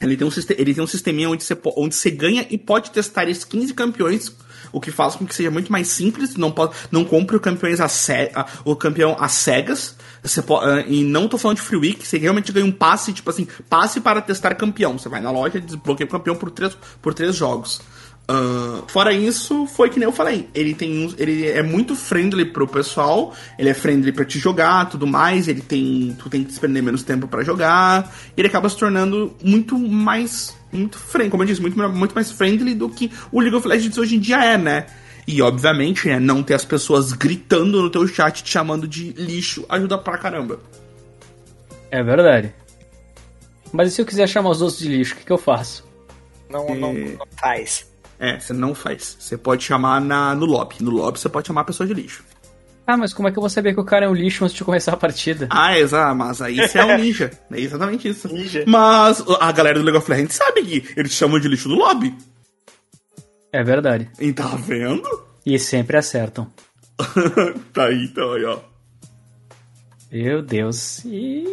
ele tem um, ele tem um sisteminha onde você, onde você ganha e pode testar skins e campeões, o que faz com que seja muito mais simples. Não, pode, não compre o, campeões a a, o campeão às cegas. Você pode, e não tô falando de free week, você realmente ganha um passe, tipo assim, passe para testar campeão. Você vai na loja e desbloqueia o campeão por três, por três jogos. Uh, fora isso, foi que nem eu falei. Ele tem um, ele é muito friendly pro pessoal, ele é friendly para te jogar, tudo mais. Ele tem, tu tem que despender menos tempo para jogar. ele acaba se tornando muito mais, muito friendly, como eu disse, muito, muito mais friendly do que o League of Legends hoje em dia é, né? E, obviamente, né, não ter as pessoas gritando no teu chat te chamando de lixo ajuda pra caramba. É verdade. Mas e se eu quiser chamar os outros de lixo, o que, que eu faço? Não, é... não, não, faz. É, você não faz. Você pode chamar na, no lobby. No lobby você pode chamar a pessoa de lixo. Ah, mas como é que eu vou saber que o cara é um lixo antes de começar a partida? Ah, exato, mas aí você é um ninja. É exatamente isso. Ninja. Mas a galera do League of Legends sabe que eles chamam de lixo no lobby. É verdade. E tá vendo? E sempre acertam. tá aí, então, aí, ó. Meu Deus. E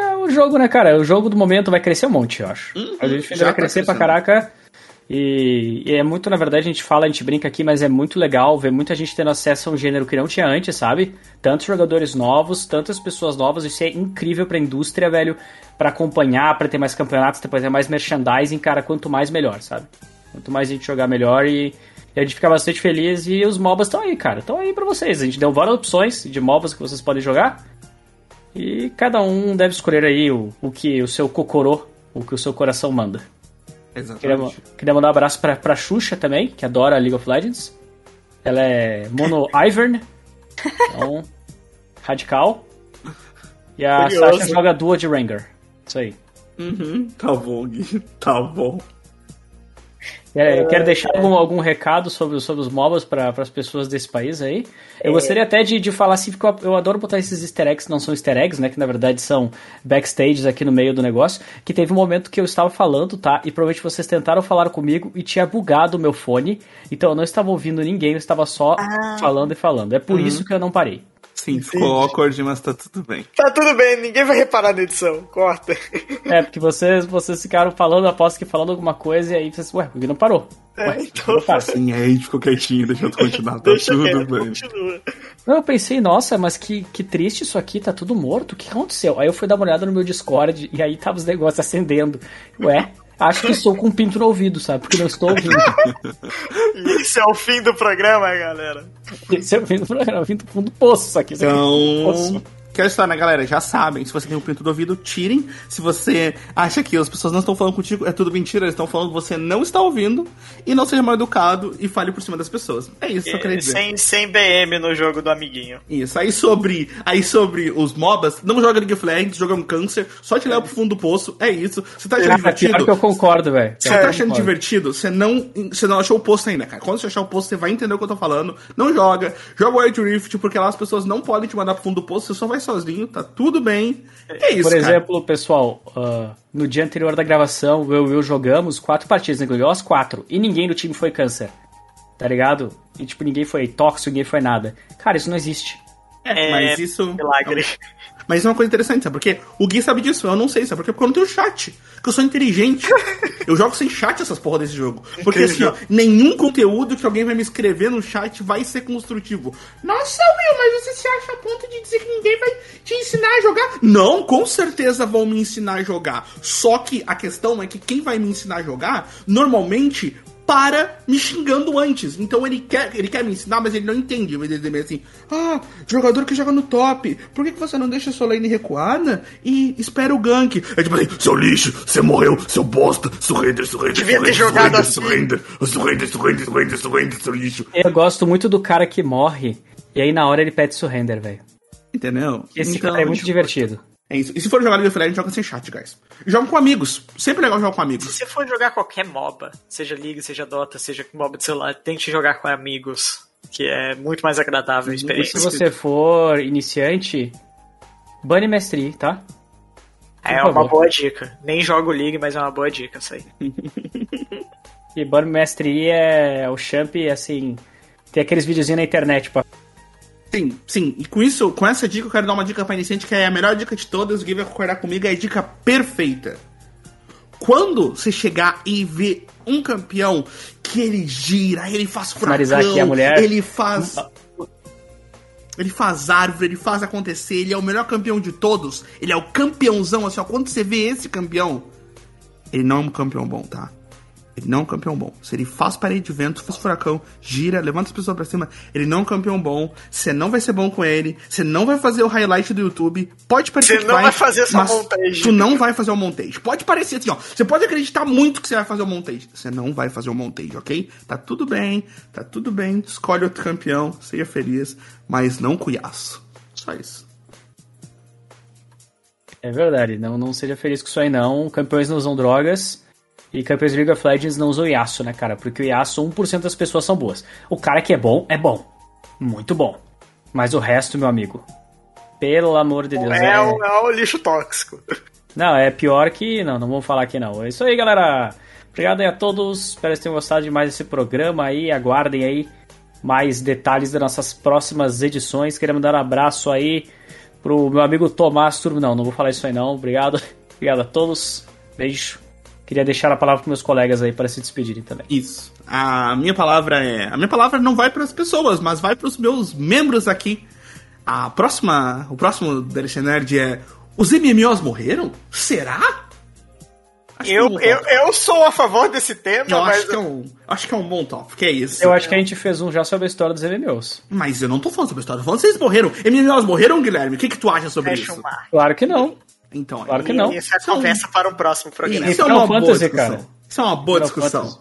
é o jogo, né, cara? O jogo do momento vai crescer um monte, eu acho. Uhum, a gente vai tá crescer tá pra caraca. E, e, é muito, na verdade, a gente fala, a gente brinca aqui, mas é muito legal ver muita gente tendo acesso a um gênero que não tinha antes, sabe? Tantos jogadores novos, tantas pessoas novas, isso é incrível pra indústria, velho, para acompanhar, para ter mais campeonatos, depois ter mais merchandising, cara, quanto mais melhor, sabe? Quanto mais a gente jogar melhor e, e a gente fica bastante feliz e os MOBAs estão aí, cara. Estão aí pra vocês. A gente deu várias opções de MOBAs que vocês podem jogar. E cada um deve escolher aí o, o que o seu cocorô, o que o seu coração manda. Exatamente. Queria, queria mandar um abraço pra, pra Xuxa também, que adora League of Legends. Ela é mono Ivern. Então, radical. E a Curioso. Sasha joga duo de Ranger. Isso aí. Uhum, tá bom, Gui. Tá bom. É, quer deixar algum, algum recado sobre, sobre os MOBAs para as pessoas desse país aí? Eu é. gostaria até de, de falar assim, porque eu, eu, adoro botar esses easter eggs, que não são easter eggs, né? Que na verdade são backstages aqui no meio do negócio. Que teve um momento que eu estava falando, tá? E provavelmente vocês tentaram falar comigo e tinha bugado o meu fone. Então eu não estava ouvindo ninguém, eu estava só ah. falando e falando. É por uhum. isso que eu não parei. Sim, ficou awkward, mas tá tudo bem. Tá tudo bem, ninguém vai reparar na edição. Corta. É, porque vocês, vocês ficaram falando, aposto que falando alguma coisa, e aí vocês, ué, que não parou? É, ué, então... Não Sim, aí a gente ficou quietinho, deixa eu continuar, tá deixa tudo bem. Continua. Não, eu pensei, nossa, mas que, que triste isso aqui, tá tudo morto, o que aconteceu? Aí eu fui dar uma olhada no meu Discord, e aí tava os negócios acendendo. Ué, Acho que estou com um pinto no ouvido, sabe? Porque não estou ouvindo. Isso é o fim do programa, galera. Esse é o fim do programa, é o fim do fundo do poço, isso aqui. Isso então... Que é história, né, galera? Já sabem. Se você tem um pinto do ouvido, tirem. Se você acha que as pessoas não estão falando contigo, é tudo mentira. Eles estão falando que você não está ouvindo. E não seja mal educado e fale por cima das pessoas. É isso que eu queria dizer. Sem, sem BM no jogo do amiguinho. Isso. Aí sobre, aí sobre os MOBAs, não joga League of Legends, joga um câncer. Só te leva pro fundo do poço. É isso. Você tá achando é, divertido? que eu concordo, velho. Você tá achando divertido? Você não, você não achou o post ainda, cara. Quando você achar o post, você vai entender o que eu tô falando. Não joga. Joga Wild Rift, porque lá as pessoas não podem te mandar pro fundo do poço. Você só vai sozinho, tá tudo bem. É isso, Por exemplo, cara. pessoal, uh, no dia anterior da gravação, eu e eu jogamos quatro partidas, inclusive as quatro, e ninguém do time foi câncer. Tá ligado? E tipo, ninguém foi tóxico, ninguém foi nada. Cara, isso não existe. É, mas isso. Milagre. Mas isso é uma coisa interessante, sabe? Porque o Gui sabe disso, eu não sei, sabe? Porque, porque eu não tenho chat. Porque eu sou inteligente. eu jogo sem chat essas porra desse jogo. Porque assim, ó, nenhum conteúdo que alguém vai me escrever no chat vai ser construtivo. Nossa, Will, mas você se acha a ponto de dizer que ninguém vai te ensinar a jogar? Não, com certeza vão me ensinar a jogar. Só que a questão é que quem vai me ensinar a jogar, normalmente para me xingando antes. Então ele quer, ele quer me ensinar, mas ele não entende. Ele vai dizer assim: Ah, jogador que joga no top, por que, que você não deixa sua lane recuada e espera o gank? É tipo assim: seu lixo, você morreu, seu bosta, surrender, surrender, Devia ter jogado assim. surrender, surrender, surrender, surrender, surrender, seu lixo. Eu gosto muito do cara que morre e aí na hora ele pede surrender, velho. Entendeu? Esse então, cara é muito tipo, divertido. É isso. E se for jogar League of Legends, joga sem chat, guys. Joga com amigos. Sempre legal jogar com amigos. Se você for jogar qualquer MOBA, seja League, seja Dota, seja MOBA de celular, tente jogar com amigos. Que é muito mais agradável a experiência. E se você for iniciante, bane mestre, tá? É uma boa dica. Nem jogo League, mas é uma boa dica isso aí. e Burn Mestre é o champ, assim. Tem aqueles videozinhos na internet pra Sim, sim. E com isso, com essa dica, eu quero dar uma dica pra iniciante que é a melhor dica de todas. O Gui vai concordar comigo, é a dica perfeita. Quando você chegar e ver um campeão que ele gira, ele faz furacão, aqui a mulher. ele faz. Ele faz árvore, ele faz acontecer, ele é o melhor campeão de todos. Ele é o campeãozão, assim, ó. Quando você vê esse campeão, ele não é um campeão bom, tá? Ele não é um campeão bom. Se ele faz parede de vento, faz furacão, gira, levanta as pessoas pra cima, ele não é um campeão bom. Você não vai ser bom com ele. Você não vai fazer o highlight do YouTube. Pode parecer Você não vai, vai fazer essa montagem. Tu não vai fazer o montage. Pode parecer assim, ó. Você pode acreditar muito que você vai fazer o montage. Você não vai fazer o montage, ok? Tá tudo bem, tá tudo bem. Escolhe outro campeão, seja feliz, mas não cuiaço. Só isso. É verdade, não, não seja feliz com isso aí não. Campeões não usam drogas. E campeões de League of Legends não usam o Yasuo, né, cara? Porque o Yasuo, 1% das pessoas são boas. O cara que é bom, é bom. Muito bom. Mas o resto, meu amigo, pelo amor de Deus. É, é... O, é o lixo tóxico. Não, é pior que. Não, não vamos falar aqui não. É isso aí, galera. Obrigado aí a todos. Espero que tenham gostado de mais esse programa aí. Aguardem aí mais detalhes das nossas próximas edições. Queremos dar um abraço aí pro meu amigo Tomás Turbo. Não, não vou falar isso aí não. Obrigado. Obrigado a todos. Beijo. Queria deixar a palavra para meus colegas aí para se despedirem também. Isso. A minha palavra é. A minha palavra não vai para as pessoas, mas vai para os meus membros aqui. A próxima. O próximo DLC Nerd é. Os MMOs morreram? Será? Eu, é eu, eu sou a favor desse tema, eu mas. Acho que, é um, acho que é um bom tópico, é isso. Eu acho que a gente fez um já sobre a história dos MMOs. Mas eu não tô falando sobre a história, tô falando vocês morreram. MMOs morreram, Guilherme? O que, que tu acha sobre Fecha isso? Claro que não. Então, claro que não. Isso é conversa para o próximo programa. Isso é uma boa discussão. Cara. Isso é uma boa discussão.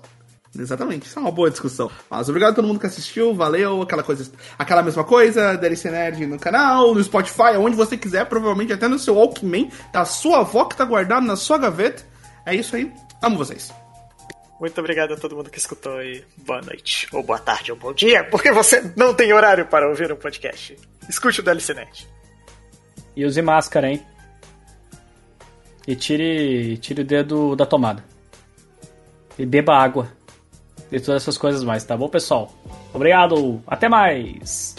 Exatamente, isso é uma boa discussão. Mas obrigado a todo mundo que assistiu, valeu, aquela coisa, aquela mesma coisa, DLC Nerd no canal, no Spotify, onde você quiser, provavelmente até no seu Walkman, tá a sua avó que tá guardada na sua gaveta. É isso aí, amo vocês. Muito obrigado a todo mundo que escutou e boa noite, ou boa tarde, ou bom dia, porque você não tem horário para ouvir um podcast. Escute o DLC Net. E use máscara, hein? E tire, tire o dedo da tomada. E beba água. E todas essas coisas mais, tá bom, pessoal? Obrigado, até mais!